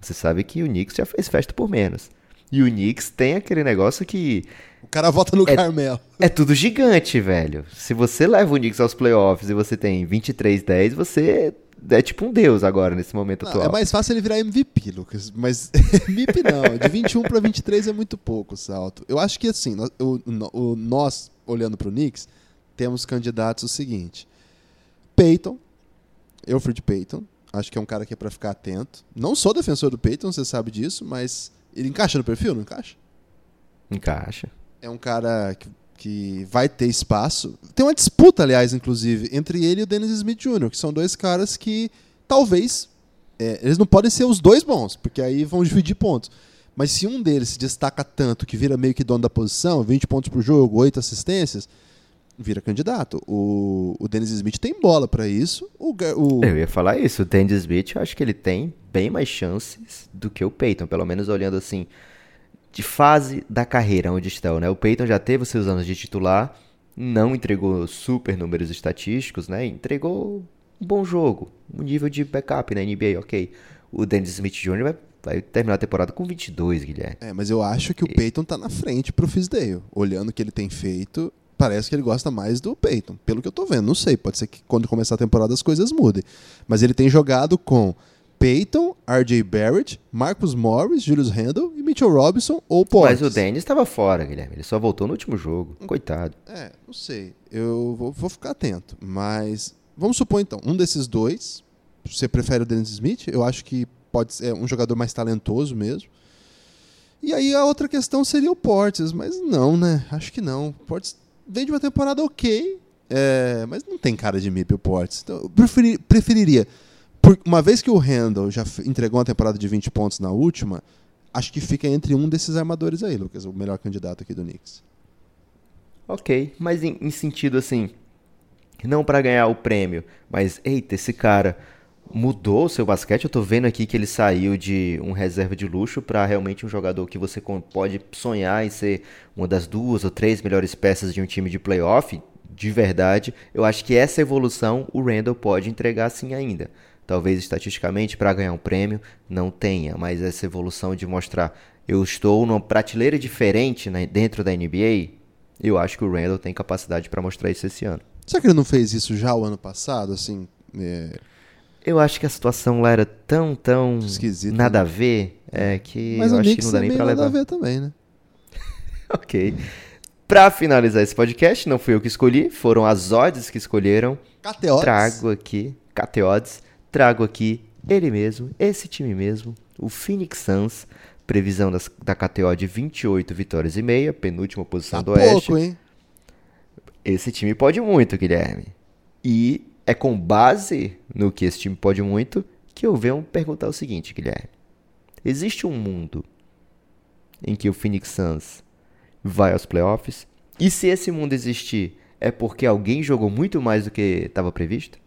Você sabe que o Knicks já fez festa por menos. E o Knicks tem aquele negócio que. O cara volta no é, Carmel. É tudo gigante, velho. Se você leva o Knicks aos playoffs e você tem 23-10, você é tipo um deus agora, nesse momento não, atual. É mais fácil ele virar MVP, Lucas. Mas MVP não. De 21 para 23 é muito pouco o salto. Eu acho que assim, o, o, o nós, olhando para o Knicks, temos candidatos o seguinte: Peyton, Alfred Peyton. Acho que é um cara que é para ficar atento. Não sou defensor do Peyton, você sabe disso, mas ele encaixa no perfil, não encaixa? Encaixa. É um cara que que vai ter espaço. Tem uma disputa, aliás, inclusive, entre ele e o Dennis Smith Jr., que são dois caras que talvez. É, eles não podem ser os dois bons, porque aí vão dividir pontos. Mas se um deles se destaca tanto que vira meio que dono da posição, 20 pontos por jogo, 8 assistências, vira candidato. O, o Dennis Smith tem bola para isso. O, o... Eu ia falar isso. O Dennis Smith, eu acho que ele tem bem mais chances do que o Peyton, pelo menos olhando assim de fase da carreira onde estão, né? O Peyton já teve os seus anos de titular, não entregou super números estatísticos, né? Entregou um bom jogo, um nível de backup na NBA, ok. O Dennis Smith Jr. vai, vai terminar a temporada com 22, Guilherme. É, mas eu acho que o Peyton tá na frente pro Fisdale. Olhando o que ele tem feito, parece que ele gosta mais do Peyton. Pelo que eu tô vendo, não sei, pode ser que quando começar a temporada as coisas mudem. Mas ele tem jogado com Peyton, RJ Barrett, Marcus Morris, Julius Randle e Mitchell Robinson ou Portis. Mas o Dennis estava fora, Guilherme. Ele só voltou no último jogo. Coitado. É, não sei. Eu vou, vou, ficar atento. Mas vamos supor então, um desses dois. Você prefere o Dennis Smith? Eu acho que pode ser um jogador mais talentoso mesmo. E aí a outra questão seria o Portis, mas não, né? Acho que não. O Portis vem de uma temporada ok, é, mas não tem cara de MIP o Portis. Então eu preferi, preferiria por, uma vez que o Randall já entregou uma temporada de 20 pontos na última, acho que fica entre um desses armadores aí, Lucas, o melhor candidato aqui do Knicks. Ok, mas em, em sentido assim, não para ganhar o prêmio, mas eita, esse cara mudou o seu basquete. Eu tô vendo aqui que ele saiu de um reserva de luxo para realmente um jogador que você pode sonhar em ser uma das duas ou três melhores peças de um time de playoff. De verdade, eu acho que essa evolução o Randall pode entregar sim ainda. Talvez estatisticamente para ganhar um prêmio não tenha, mas essa evolução de mostrar eu estou numa prateleira diferente né, dentro da NBA, eu acho que o Randall tem capacidade para mostrar isso esse ano. Será que ele não fez isso já o ano passado, assim? É... Eu acho que a situação lá era tão, tão Esquisito, nada né? a ver, é que Mas eu acho que não dá nem para levar. Nada a ver também, né? ok. Para finalizar esse podcast, não fui eu que escolhi, foram as odds que escolheram. Cateodes. Trago aqui, Cateodes trago aqui ele mesmo, esse time mesmo, o Phoenix Suns, previsão das, da KTO de 28 vitórias e meia, penúltima posição tá do Oeste. Pouco, hein? Esse time pode muito, Guilherme. E é com base no que esse time pode muito que eu venho perguntar o seguinte, Guilherme. Existe um mundo em que o Phoenix Suns vai aos playoffs? E se esse mundo existir, é porque alguém jogou muito mais do que estava previsto?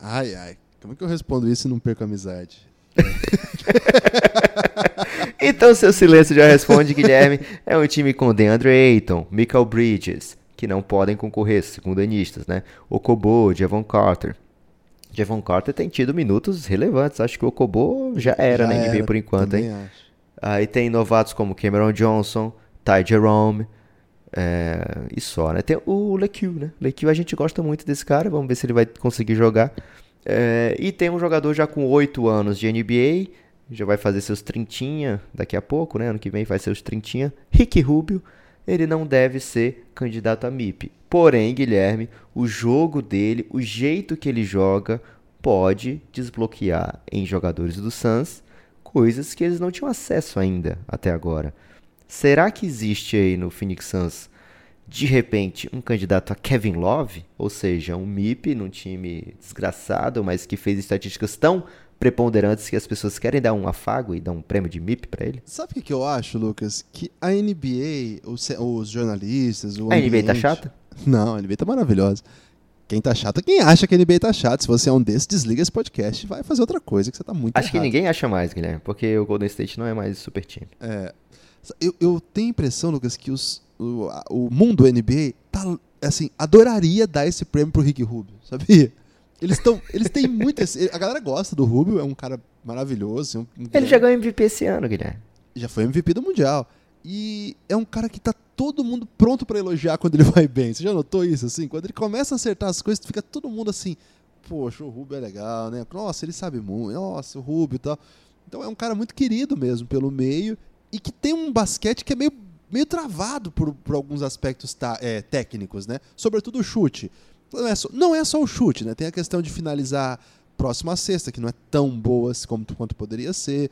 Ai, ai. Como é que eu respondo isso e não perco a amizade? então seu silêncio já responde, Guilherme. É um time com DeAndre Ayton, Michael Bridges, que não podem concorrer, segundo anistas, né? Okobo, Javon Carter. Javon Carter tem tido minutos relevantes. Acho que o Okobo já era já na NBA era, por enquanto, hein? Acho. Aí tem novatos como Cameron Johnson, Ty Jerome. É, e só, né? Tem o Lequiu, né? Lequiu a gente gosta muito desse cara, vamos ver se ele vai conseguir jogar. É, e tem um jogador já com 8 anos de NBA, já vai fazer seus trintinha daqui a pouco, né? Ano que vem vai ser os trintinha. Rick Rubio, ele não deve ser candidato a MIP. Porém, Guilherme, o jogo dele, o jeito que ele joga, pode desbloquear em jogadores do Suns coisas que eles não tinham acesso ainda até agora. Será que existe aí no Phoenix Suns, de repente, um candidato a Kevin Love? Ou seja, um MIP num time desgraçado, mas que fez estatísticas tão preponderantes que as pessoas querem dar um afago e dar um prêmio de MIP para ele? Sabe o que, que eu acho, Lucas? Que a NBA, os, os jornalistas, o A ambiente... NBA tá chata? Não, a NBA tá maravilhosa. Quem tá chato quem acha que a NBA tá chato. Se você é um desses, desliga esse podcast e vai fazer outra coisa, que você tá muito Acho que errado. ninguém acha mais, Guilherme, porque o Golden State não é mais super time. É, eu, eu tenho a impressão, Lucas, que os, o, o mundo NBA tá, assim, adoraria dar esse prêmio pro Rick Rubio, sabia? Eles, tão, eles têm muito. esse- a galera gosta do Rubio, é um cara maravilhoso. assim, um- um Ele já ganhou MVP esse ano, Guilherme. já foi MVP do Mundial. E é um cara que tá todo mundo pronto pra elogiar quando ele vai bem. Você já notou isso, assim? Quando ele começa a acertar as coisas, fica todo mundo assim, poxa, o Rubio é legal, né? Nossa, ele sabe muito, nossa, o Rubio e tal. Então é um cara muito querido mesmo pelo meio e que tem um basquete que é meio, meio travado por, por alguns aspectos tá, é, técnicos, né? Sobretudo o chute. Não é, só, não é só o chute, né? Tem a questão de finalizar próximo à cesta, que não é tão boa como, quanto poderia ser.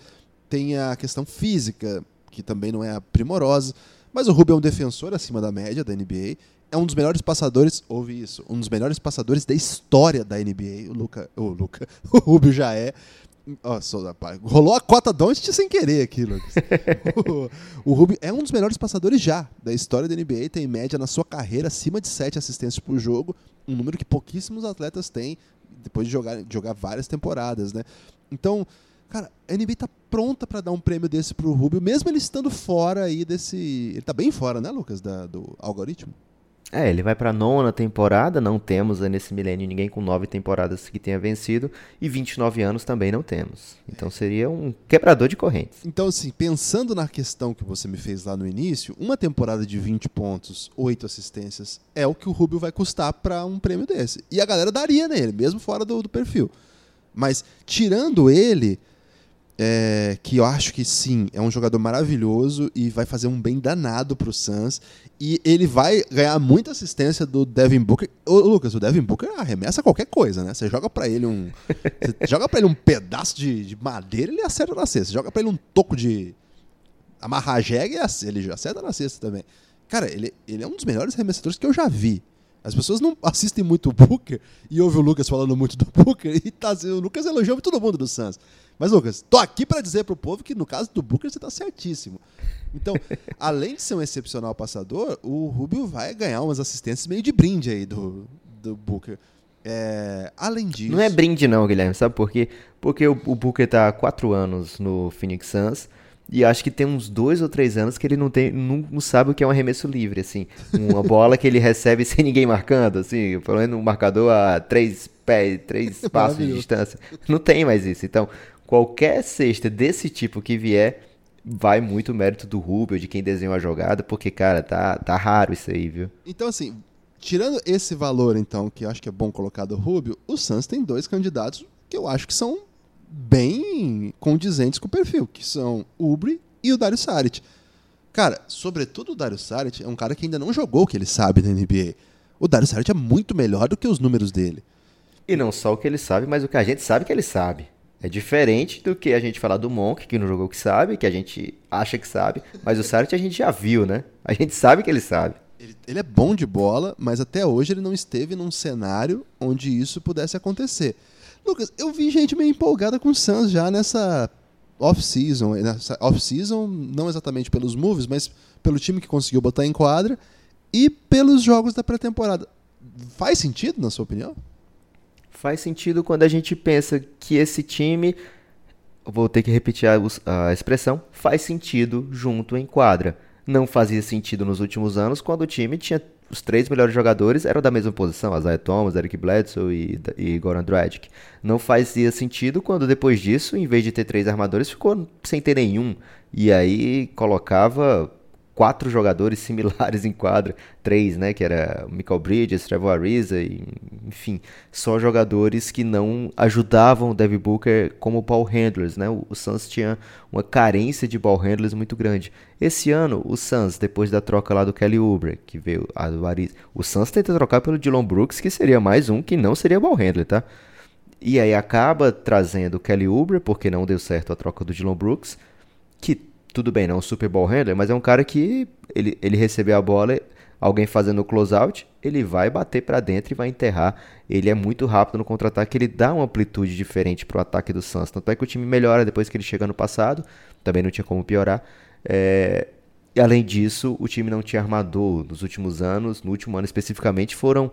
Tem a questão física, que também não é primorosa. Mas o Rubio é um defensor acima da média da NBA. É um dos melhores passadores, ouve isso, um dos melhores passadores da história da NBA. O Luca, o Luca, o Rubio já é. Ó, só, rapaz, rolou a cota Doncic sem querer aqui, Lucas. o, o Rubio é um dos melhores passadores já da história da NBA. Tem média na sua carreira acima de 7 assistências por jogo, um número que pouquíssimos atletas têm depois de jogar, de jogar várias temporadas, né? Então, cara, a NBA tá pronta pra dar um prêmio desse pro Rubio, mesmo ele estando fora aí desse. Ele tá bem fora, né, Lucas, da- do algoritmo? É, ele vai pra nona temporada, não temos nesse milênio ninguém com nove temporadas que tenha vencido, e 29 anos também não temos. Então seria um quebrador de correntes. Então, assim, pensando na questão que você me fez lá no início, uma temporada de 20 pontos, 8 assistências, é o que o Rubio vai custar pra um prêmio desse. E a galera daria nele, mesmo fora do, do perfil. Mas, tirando ele, é, que eu acho que sim, é um jogador maravilhoso e vai fazer um bem danado pro Suns. E ele vai ganhar muita assistência do Devin Booker. Ô, Lucas, o Devin Booker arremessa qualquer coisa, né? Você joga pra ele um. Você joga pra ele um pedaço de, de madeira, ele acerta na cesta. Você joga pra ele um toco de amarrar jegue, ele acerta na cesta também. Cara, ele, ele é um dos melhores arremessadores que eu já vi. As pessoas não assistem muito o Booker e ouvem o Lucas falando muito do Booker e tá, o Lucas elogiou todo mundo do Suns. Mas, Lucas, tô aqui pra dizer pro povo que no caso do Booker você tá certíssimo. Então, além de ser um excepcional passador, o Rubio vai ganhar umas assistências meio de brinde aí do, do Booker. É, além disso. Não é brinde não, Guilherme, sabe por quê? Porque o, o Booker tá há quatro anos no Phoenix Suns, e acho que tem uns dois ou três anos que ele não, tem, não, não sabe o que é um arremesso livre, assim. Uma bola que ele recebe sem ninguém marcando, assim, pelo menos um marcador a três pés, três passos de distância. Não tem mais isso. Então, qualquer cesta desse tipo que vier, vai muito mérito do Rubio, de quem desenhou a jogada, porque, cara, tá, tá raro isso aí, viu? Então, assim, tirando esse valor, então, que eu acho que é bom colocar do Rubio, o Suns tem dois candidatos que eu acho que são bem condizentes com o perfil, que são o Ubre e o Dario Saric. Cara, sobretudo o Dario Saric é um cara que ainda não jogou o que ele sabe na NBA. O Dario Saric é muito melhor do que os números dele. E não só o que ele sabe, mas o que a gente sabe que ele sabe. É diferente do que a gente falar do Monk, que não jogou o que sabe, que a gente acha que sabe, mas o Saric a gente já viu, né? A gente sabe que ele sabe. Ele, ele é bom de bola, mas até hoje ele não esteve num cenário onde isso pudesse acontecer. Lucas, eu vi gente meio empolgada com o Suns já nessa off-season. Nessa off-season, não exatamente pelos moves, mas pelo time que conseguiu botar em quadra e pelos jogos da pré-temporada. Faz sentido, na sua opinião? Faz sentido quando a gente pensa que esse time, vou ter que repetir a, a expressão, faz sentido junto em quadra. Não fazia sentido nos últimos anos quando o time tinha os três melhores jogadores eram da mesma posição, Isaiah Thomas, Eric Bledsoe e, e Goran Dragic. Não fazia sentido quando depois disso, em vez de ter três armadores, ficou sem ter nenhum. E aí colocava quatro jogadores similares em quadra, três, né, que era Michael Bridges, Trevor Ariza, e, enfim, só jogadores que não ajudavam o Devin Booker como ball handlers, né? O, o Suns tinha uma carência de ball handlers muito grande. Esse ano, o Suns, depois da troca lá do Kelly Oubre, que veio a do Ariza, o Suns tenta trocar pelo Dylan Brooks, que seria mais um que não seria ball handler, tá? E aí acaba trazendo o Kelly Oubre, porque não deu certo a troca do Dylan Brooks, que tudo bem, não é um Super Bowl handler, mas é um cara que ele, ele recebeu a bola, alguém fazendo o closeout, ele vai bater para dentro e vai enterrar. Ele é muito rápido no contra-ataque, ele dá uma amplitude diferente para o ataque do Suns. Tanto é que o time melhora depois que ele chega no passado, também não tinha como piorar. É... E além disso, o time não tinha armador nos últimos anos, no último ano especificamente, foram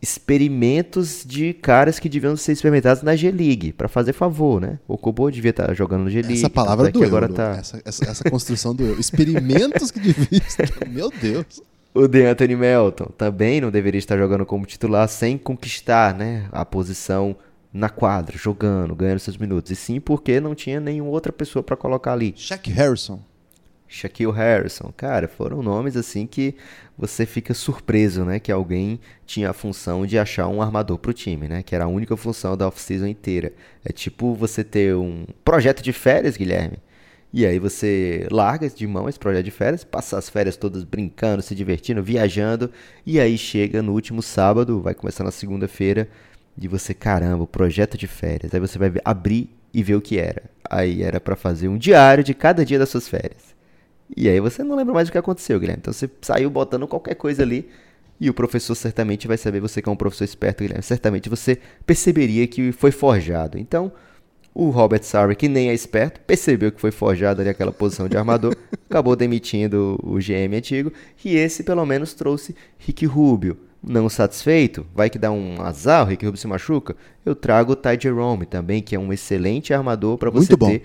experimentos de caras que deviam ser experimentados na G-League, para fazer favor, né? O Kobo devia estar tá jogando no G-League. Essa palavra é do agora tá... essa, essa, essa construção do eu. Experimentos que deviam Meu Deus. O DeAnthony Melton também não deveria estar jogando como titular sem conquistar né, a posição na quadra, jogando, ganhando seus minutos. E sim porque não tinha nenhuma outra pessoa para colocar ali. Shaq Harrison. Shaquille Harrison. Cara, foram nomes assim que você fica surpreso, né? Que alguém tinha a função de achar um armador para o time, né? Que era a única função da off-season inteira. É tipo você ter um projeto de férias, Guilherme. E aí você larga de mão esse projeto de férias, passa as férias todas brincando, se divertindo, viajando, e aí chega no último sábado, vai começar na segunda-feira, de você, caramba, o projeto de férias. Aí você vai abrir e ver o que era. Aí era para fazer um diário de cada dia das suas férias. E aí você não lembra mais o que aconteceu, Guilherme. Então você saiu botando qualquer coisa ali e o professor certamente vai saber, você que é um professor esperto, Guilherme, certamente você perceberia que foi forjado. Então, o Robert Sarver, que nem é esperto, percebeu que foi forjado ali aquela posição de armador, acabou demitindo o GM antigo, e esse pelo menos trouxe Rick Rubio. Não satisfeito, vai que dá um azar, o Rick Rubio se machuca, eu trago o Ty Jerome também, que é um excelente armador para você ter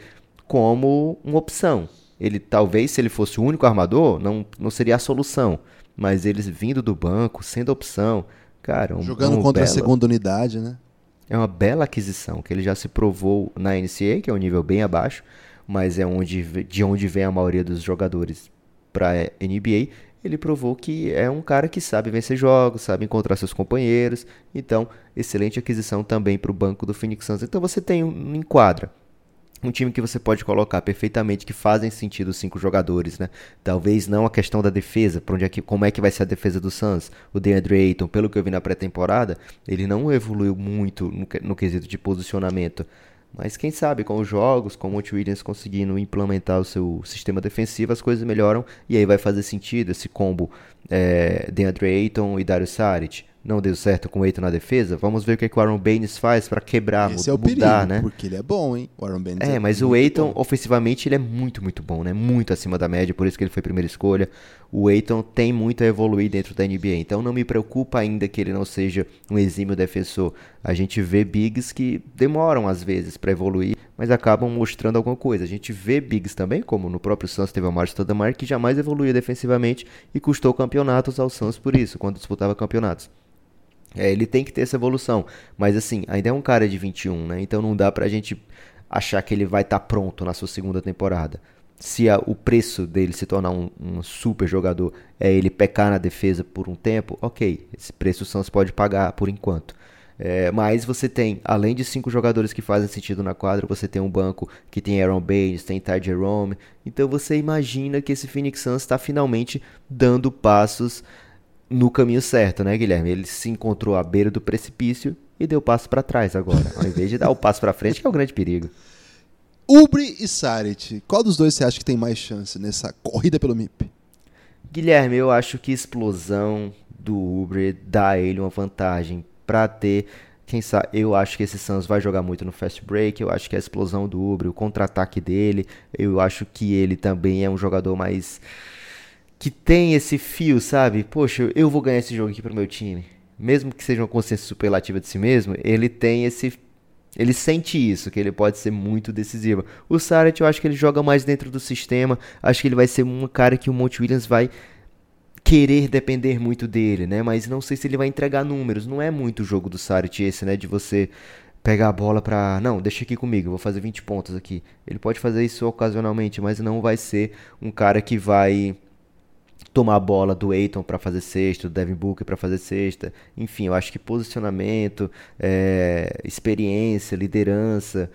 como uma opção. Ele talvez, se ele fosse o único armador, não, não seria a solução. Mas eles vindo do banco, sendo opção, cara. Um, Jogando um contra bela, a segunda unidade, né? É uma bela aquisição, que ele já se provou na NCAA, que é um nível bem abaixo, mas é onde, de onde vem a maioria dos jogadores para NBA. Ele provou que é um cara que sabe vencer jogos, sabe encontrar seus companheiros. Então, excelente aquisição também para o banco do Phoenix Suns. Então, você tem um enquadra um time que você pode colocar perfeitamente que fazem sentido cinco jogadores, né? Talvez não a questão da defesa, para onde é que, como é que vai ser a defesa do Suns. O DeAndre Ayton, pelo que eu vi na pré-temporada, ele não evoluiu muito no, no quesito de posicionamento. Mas quem sabe com os jogos, com o Monte Williams conseguindo implementar o seu sistema defensivo, as coisas melhoram e aí vai fazer sentido esse combo é, DeAndre Ayton e Dario Saric não deu certo com o Eiton na defesa, vamos ver o que, que o Aaron Baines faz para quebrar, Esse é o mudar, perigo, né? Porque ele é bom, hein? O Aaron Baines é, é mas o Eiton, ofensivamente, ele é muito, muito bom, né? Muito acima da média, por isso que ele foi primeira escolha. O Eiton tem muito a evoluir dentro da NBA, então não me preocupa ainda que ele não seja um exímio defensor. A gente vê bigs que demoram às vezes para evoluir, mas acabam mostrando alguma coisa. A gente vê bigs também, como no próprio Suns teve o Marcos Stoudemire, que jamais evoluiu defensivamente e custou campeonatos ao Suns por isso, quando disputava campeonatos. É, ele tem que ter essa evolução. Mas assim, ainda é um cara de 21, né? Então não dá pra gente achar que ele vai estar tá pronto na sua segunda temporada. Se a, o preço dele se tornar um, um, super jogador é ele pecar na defesa por um tempo, ok. Esse preço o Santos pode pagar por enquanto. É, mas você tem, além de cinco jogadores que fazem sentido na quadra, você tem um banco que tem Aaron Baines, tem Ty Jerome. Então você imagina que esse Phoenix Suns está finalmente dando passos no caminho certo, né, Guilherme? Ele se encontrou à beira do precipício e deu passo para trás agora, ao invés de dar o passo para frente, que é o grande perigo. Ubre e Sarit, qual dos dois você acha que tem mais chance nessa corrida pelo MIP? Guilherme, eu acho que explosão do Ubre dá a ele uma vantagem para ter quem sabe, eu acho que esse Suns vai jogar muito no fast break, eu acho que a explosão do Ubre, o contra-ataque dele, eu acho que ele também é um jogador mais que tem esse fio, sabe? Poxa, eu vou ganhar esse jogo aqui pro meu time. Mesmo que seja uma consciência superlativa de si mesmo, ele tem esse ele sente isso, que ele pode ser muito decisivo. O Saret, eu acho que ele joga mais dentro do sistema. Acho que ele vai ser um cara que o Monte Williams vai querer depender muito dele, né? Mas não sei se ele vai entregar números. Não é muito o jogo do Saret esse, né? De você pegar a bola pra. Não, deixa aqui comigo, eu vou fazer 20 pontos aqui. Ele pode fazer isso ocasionalmente, mas não vai ser um cara que vai tomar a bola do Eiton para fazer sexta, do Devin Booker para fazer sexta. Enfim, eu acho que posicionamento, é, experiência, liderança,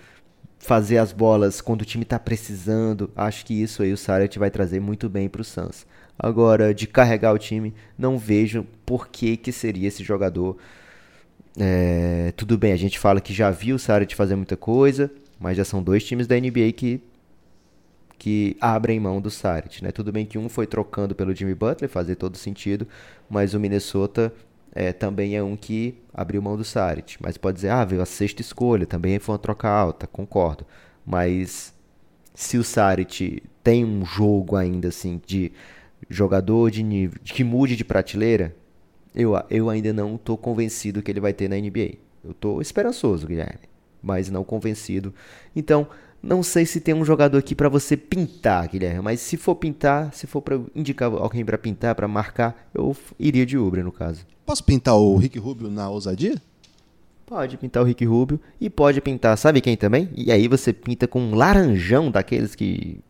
fazer as bolas quando o time está precisando, acho que isso aí o Saric vai trazer muito bem para o Suns. Agora, de carregar o time, não vejo por que, que seria esse jogador. É, tudo bem, a gente fala que já viu o Saric fazer muita coisa, mas já são dois times da NBA que que abrem mão do Saric, né? Tudo bem que um foi trocando pelo Jimmy Butler, fazer todo sentido, mas o Minnesota é, também é um que abriu mão do Saric. Mas pode dizer, ah, veio a sexta escolha, também foi uma troca alta, concordo. Mas se o Saric tem um jogo ainda assim de jogador de nível que mude de prateleira, eu, eu ainda não estou convencido que ele vai ter na NBA. Eu estou esperançoso, Guilherme, mas não convencido. Então, não sei se tem um jogador aqui para você pintar, Guilherme, mas se for pintar, se for para indicar alguém para pintar, para marcar, eu iria de Uber no caso. Posso pintar o Rick Rubio na ousadia? Pode pintar o Rick Rubio e pode pintar, sabe quem também? E aí você pinta com um laranjão daqueles que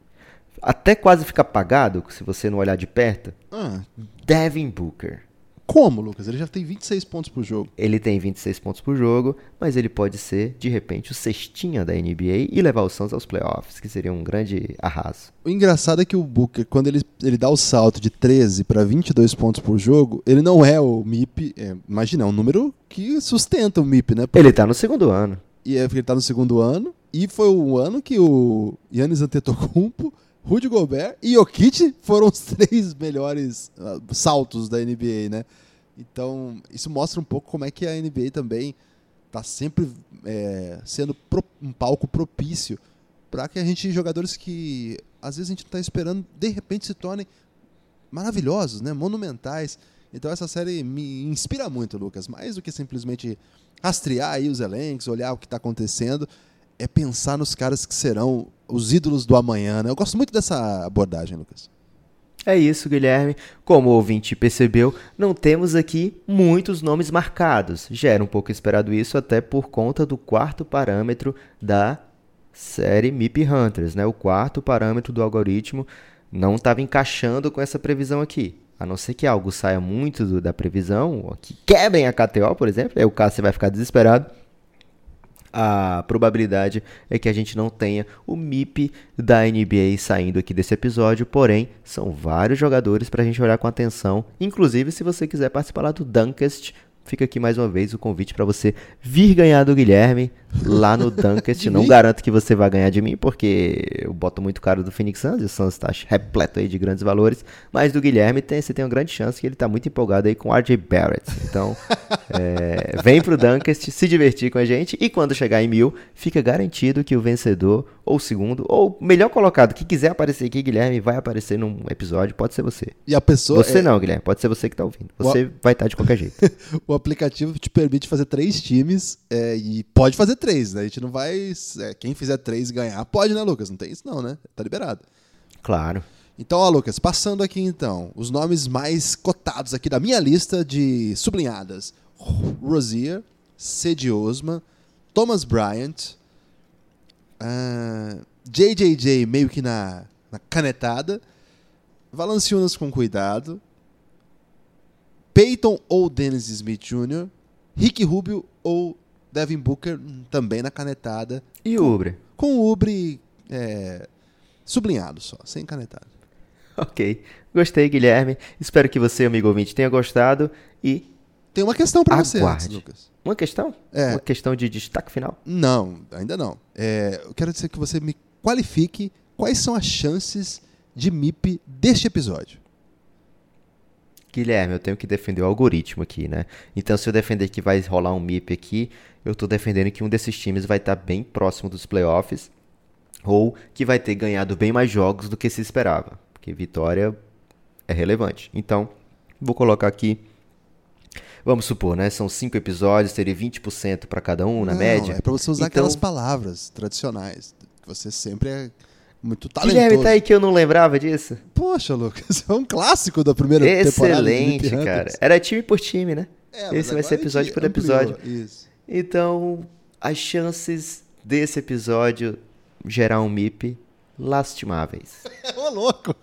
até quase fica apagado se você não olhar de perto. Ah. Devin Booker. Como, Lucas? Ele já tem 26 pontos por jogo. Ele tem 26 pontos por jogo, mas ele pode ser, de repente, o cestinha da NBA e levar o Suns aos playoffs, que seria um grande arraso. O engraçado é que o Booker, quando ele, ele dá o salto de 13 para 22 pontos por jogo, ele não é o MIP. É, imagina, é um número que sustenta o MIP, né? Porque... Ele tá no segundo ano. E é porque ele tá no segundo ano, e foi o ano que o Yannis Antetokounmpo Rudy Gobert e Jokic foram os três melhores uh, saltos da NBA, né? Então, isso mostra um pouco como é que a NBA também está sempre é, sendo pro, um palco propício para que a gente, jogadores que às vezes a gente está esperando, de repente se tornem maravilhosos, né? monumentais. Então essa série me inspira muito, Lucas. Mais do que simplesmente rastrear aí os elencos, olhar o que está acontecendo, é pensar nos caras que serão os ídolos do amanhã. Né? Eu gosto muito dessa abordagem, Lucas. É isso, Guilherme. Como o ouvinte percebeu, não temos aqui muitos nomes marcados. Já era um pouco esperado isso, até por conta do quarto parâmetro da série MIP Hunters. Né? O quarto parâmetro do algoritmo não estava encaixando com essa previsão aqui. A não ser que algo saia muito do, da previsão, que quebrem a KTO, por exemplo, aí o caso você vai ficar desesperado a probabilidade é que a gente não tenha o MIP da NBA saindo aqui desse episódio, porém, são vários jogadores para a gente olhar com atenção. Inclusive, se você quiser participar lá do Dunkest, fica aqui mais uma vez o convite para você vir ganhar do Guilherme lá no Dunkest. Não garanto que você vai ganhar de mim, porque eu boto muito caro do Phoenix Suns, e o Suns está repleto aí de grandes valores, mas do Guilherme tem, você tem uma grande chance que ele está muito empolgado aí com o RJ Barrett. Então, é, vem pro Dunkest se divertir com a gente, e quando chegar em mil, fica garantido que o vencedor, ou segundo, ou melhor colocado, que quiser aparecer aqui, Guilherme, vai aparecer num episódio, pode ser você. E a pessoa... Você é... não, Guilherme, pode ser você que está ouvindo. Você o... vai estar tá de qualquer jeito. o aplicativo te permite fazer três times, é, e pode fazer três, né? A gente não vai. É, quem fizer três ganhar, pode, né, Lucas? Não tem isso, não, né? Tá liberado. Claro. Então, ó, Lucas, passando aqui então, os nomes mais cotados aqui da minha lista de sublinhadas: Rosier, Cedi Osman, Thomas Bryant, uh, ah, JJJ meio que na, na canetada, Valanciunas com cuidado, Peyton ou Dennis Smith Jr., Rick Rubio ou Devin Booker também na canetada. E o Ubre? Com o Ubre é, sublinhado só, sem canetada. Ok. Gostei, Guilherme. Espero que você, amigo ouvinte, tenha gostado e. Tem uma questão para você, antes, Lucas. Uma questão? É. Uma questão de destaque final? Não, ainda não. É, eu quero dizer que você me qualifique quais são as chances de MIP deste episódio. Guilherme, eu tenho que defender o algoritmo aqui, né? Então, se eu defender que vai rolar um MIP aqui, eu estou defendendo que um desses times vai estar tá bem próximo dos playoffs ou que vai ter ganhado bem mais jogos do que se esperava, porque vitória é relevante. Então, vou colocar aqui. Vamos supor, né? São cinco episódios, teria 20% para cada um, na Não, média. É para você usar então... aquelas palavras tradicionais. Que você sempre é muito talentoso. Guilherme, tá aí que eu não lembrava disso. Poxa, Lucas, é um clássico da primeira Excelente, temporada. Excelente, cara. Era time por time, né? É, Esse vai ser episódio por episódio. Isso. Então, as chances desse episódio gerar um MIP lastimáveis. Ô, louco!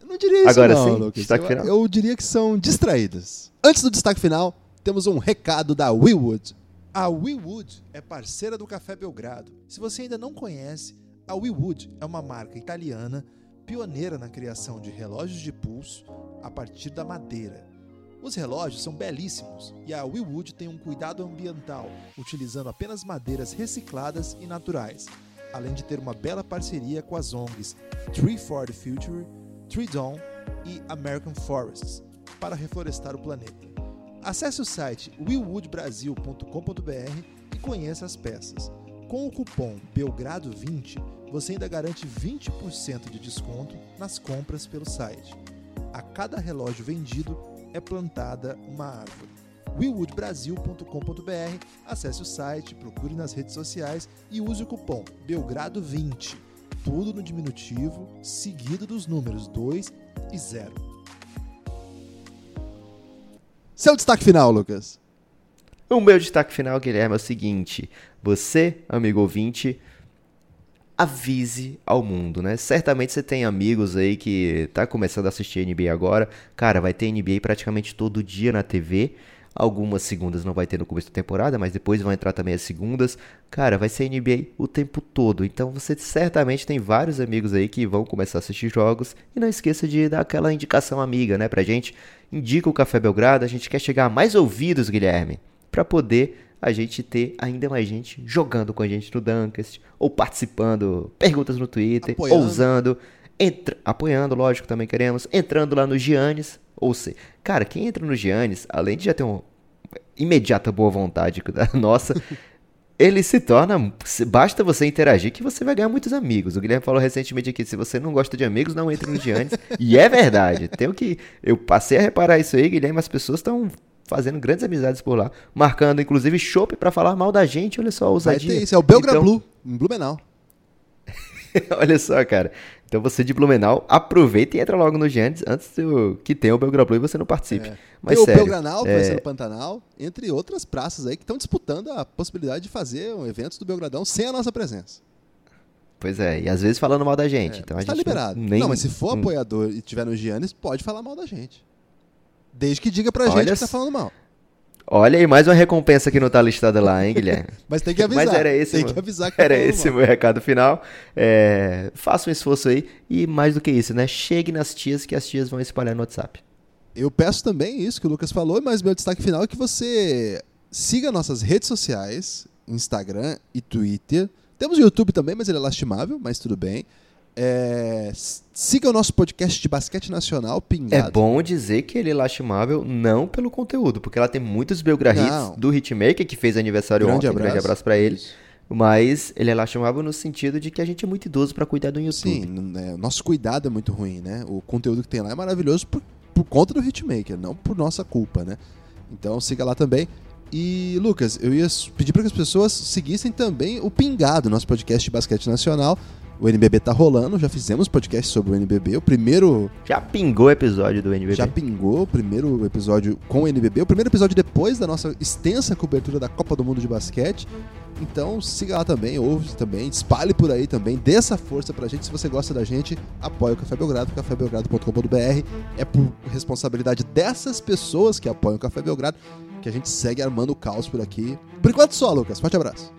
eu não diria isso Agora não, sim, Lucas. destaque eu, final. eu diria que são distraídas. Antes do destaque final, temos um recado da WeWood. A WeWood é parceira do Café Belgrado. Se você ainda não conhece, a WeWood é uma marca italiana pioneira na criação de relógios de pulso a partir da madeira. Os relógios são belíssimos e a WeWood tem um cuidado ambiental, utilizando apenas madeiras recicladas e naturais, além de ter uma bela parceria com as ONGs Tree for the Future, Tree Dawn e American Forests para reflorestar o planeta. Acesse o site willwoodbrasil.com.br e conheça as peças. Com o cupom Belgrado20, você ainda garante 20% de desconto nas compras pelo site. A cada relógio vendido é plantada uma árvore. willwoodbrasil.com.br, acesse o site, procure nas redes sociais e use o cupom Belgrado20. Tudo no diminutivo, seguido dos números 2 e 0. Seu destaque final, Lucas. O meu destaque final, Guilherme, é o seguinte: você, amigo ouvinte, avise ao mundo, né? Certamente você tem amigos aí que tá começando a assistir NBA agora. Cara, vai ter NBA praticamente todo dia na TV. Algumas segundas não vai ter no começo da temporada, mas depois vão entrar também as segundas. Cara, vai ser NBA o tempo todo. Então você certamente tem vários amigos aí que vão começar a assistir jogos. E não esqueça de dar aquela indicação amiga, né, pra gente. Indica o Café Belgrado, a gente quer chegar a mais ouvidos, Guilherme, para poder a gente ter ainda mais gente jogando com a gente no Dunkest, ou participando, perguntas no Twitter, Apoiando. ou usando, entra, apoiando, lógico, também queremos, entrando lá no Giannis, ou seja, cara, quem entra no Giannis, além de já ter uma imediata boa vontade da nossa, ele se torna, basta você interagir que você vai ganhar muitos amigos. O Guilherme falou recentemente aqui, se você não gosta de amigos, não entre no Giannis, e é verdade, tenho que, eu passei a reparar isso aí, Guilherme, as pessoas estão fazendo grandes amizades por lá, marcando inclusive chopp pra falar mal da gente, olha só a Vai ousadia. ter isso, é o Belgra Então- Blue, em Blumenau. Olha só, cara. Então você de Blumenau, aproveita e entra logo no Giannis antes do que tenha o Belgra Blue e você não participe. Mas tem o sério, Belgranal, que é, vai no Pantanal, entre outras praças aí que estão disputando a possibilidade de fazer um eventos do Belgradão sem a nossa presença. Pois é, e às vezes falando mal da gente. então a tá gente liberado. Não, nem, não, mas se for hum, apoiador e tiver no Giannis, pode falar mal da gente. Desde que diga pra gente Olha que tá falando mal. Olha aí, mais uma recompensa que não tá listada lá, hein, Guilherme? Mas tem que avisar. Mas era esse, tem meu- que avisar que tá Era falando esse meu recado final. É, faça um esforço aí e mais do que isso, né? Chegue nas tias que as tias vão espalhar no WhatsApp. Eu peço também isso que o Lucas falou, mas meu destaque final é que você siga nossas redes sociais, Instagram e Twitter. Temos o YouTube também, mas ele é lastimável, mas tudo bem. É, siga o nosso podcast de basquete nacional, É Pingado. bom dizer que ele é lastimável não pelo conteúdo, porque ela tem muitos Não. do Hitmaker, que fez aniversário Grande ontem. Grande abraço. abraço pra ele. Isso. Mas ele é lastimável no sentido de que a gente é muito idoso pra cuidar do YouTube. Sim, é, o nosso cuidado é muito ruim, né? O conteúdo que tem lá é maravilhoso por, por conta do Hitmaker, não por nossa culpa, né? Então siga lá também. E, Lucas, eu ia pedir para que as pessoas seguissem também o Pingado, nosso podcast de basquete nacional. O NBB tá rolando, já fizemos podcast sobre o NBB. O primeiro Já pingou o episódio do NBB. já pingou, o primeiro episódio com o NBB. O primeiro episódio depois da nossa extensa cobertura da Copa do Mundo de Basquete. Então siga lá também, ouve também, espalhe por aí também, dê essa força pra gente. Se você gosta da gente, apoie o Café Belgrado, cafébelgrado.com.br. É por responsabilidade dessas pessoas que apoiam o Café Belgrado que a gente segue armando o caos por aqui. Por enquanto só, Lucas. Forte abraço.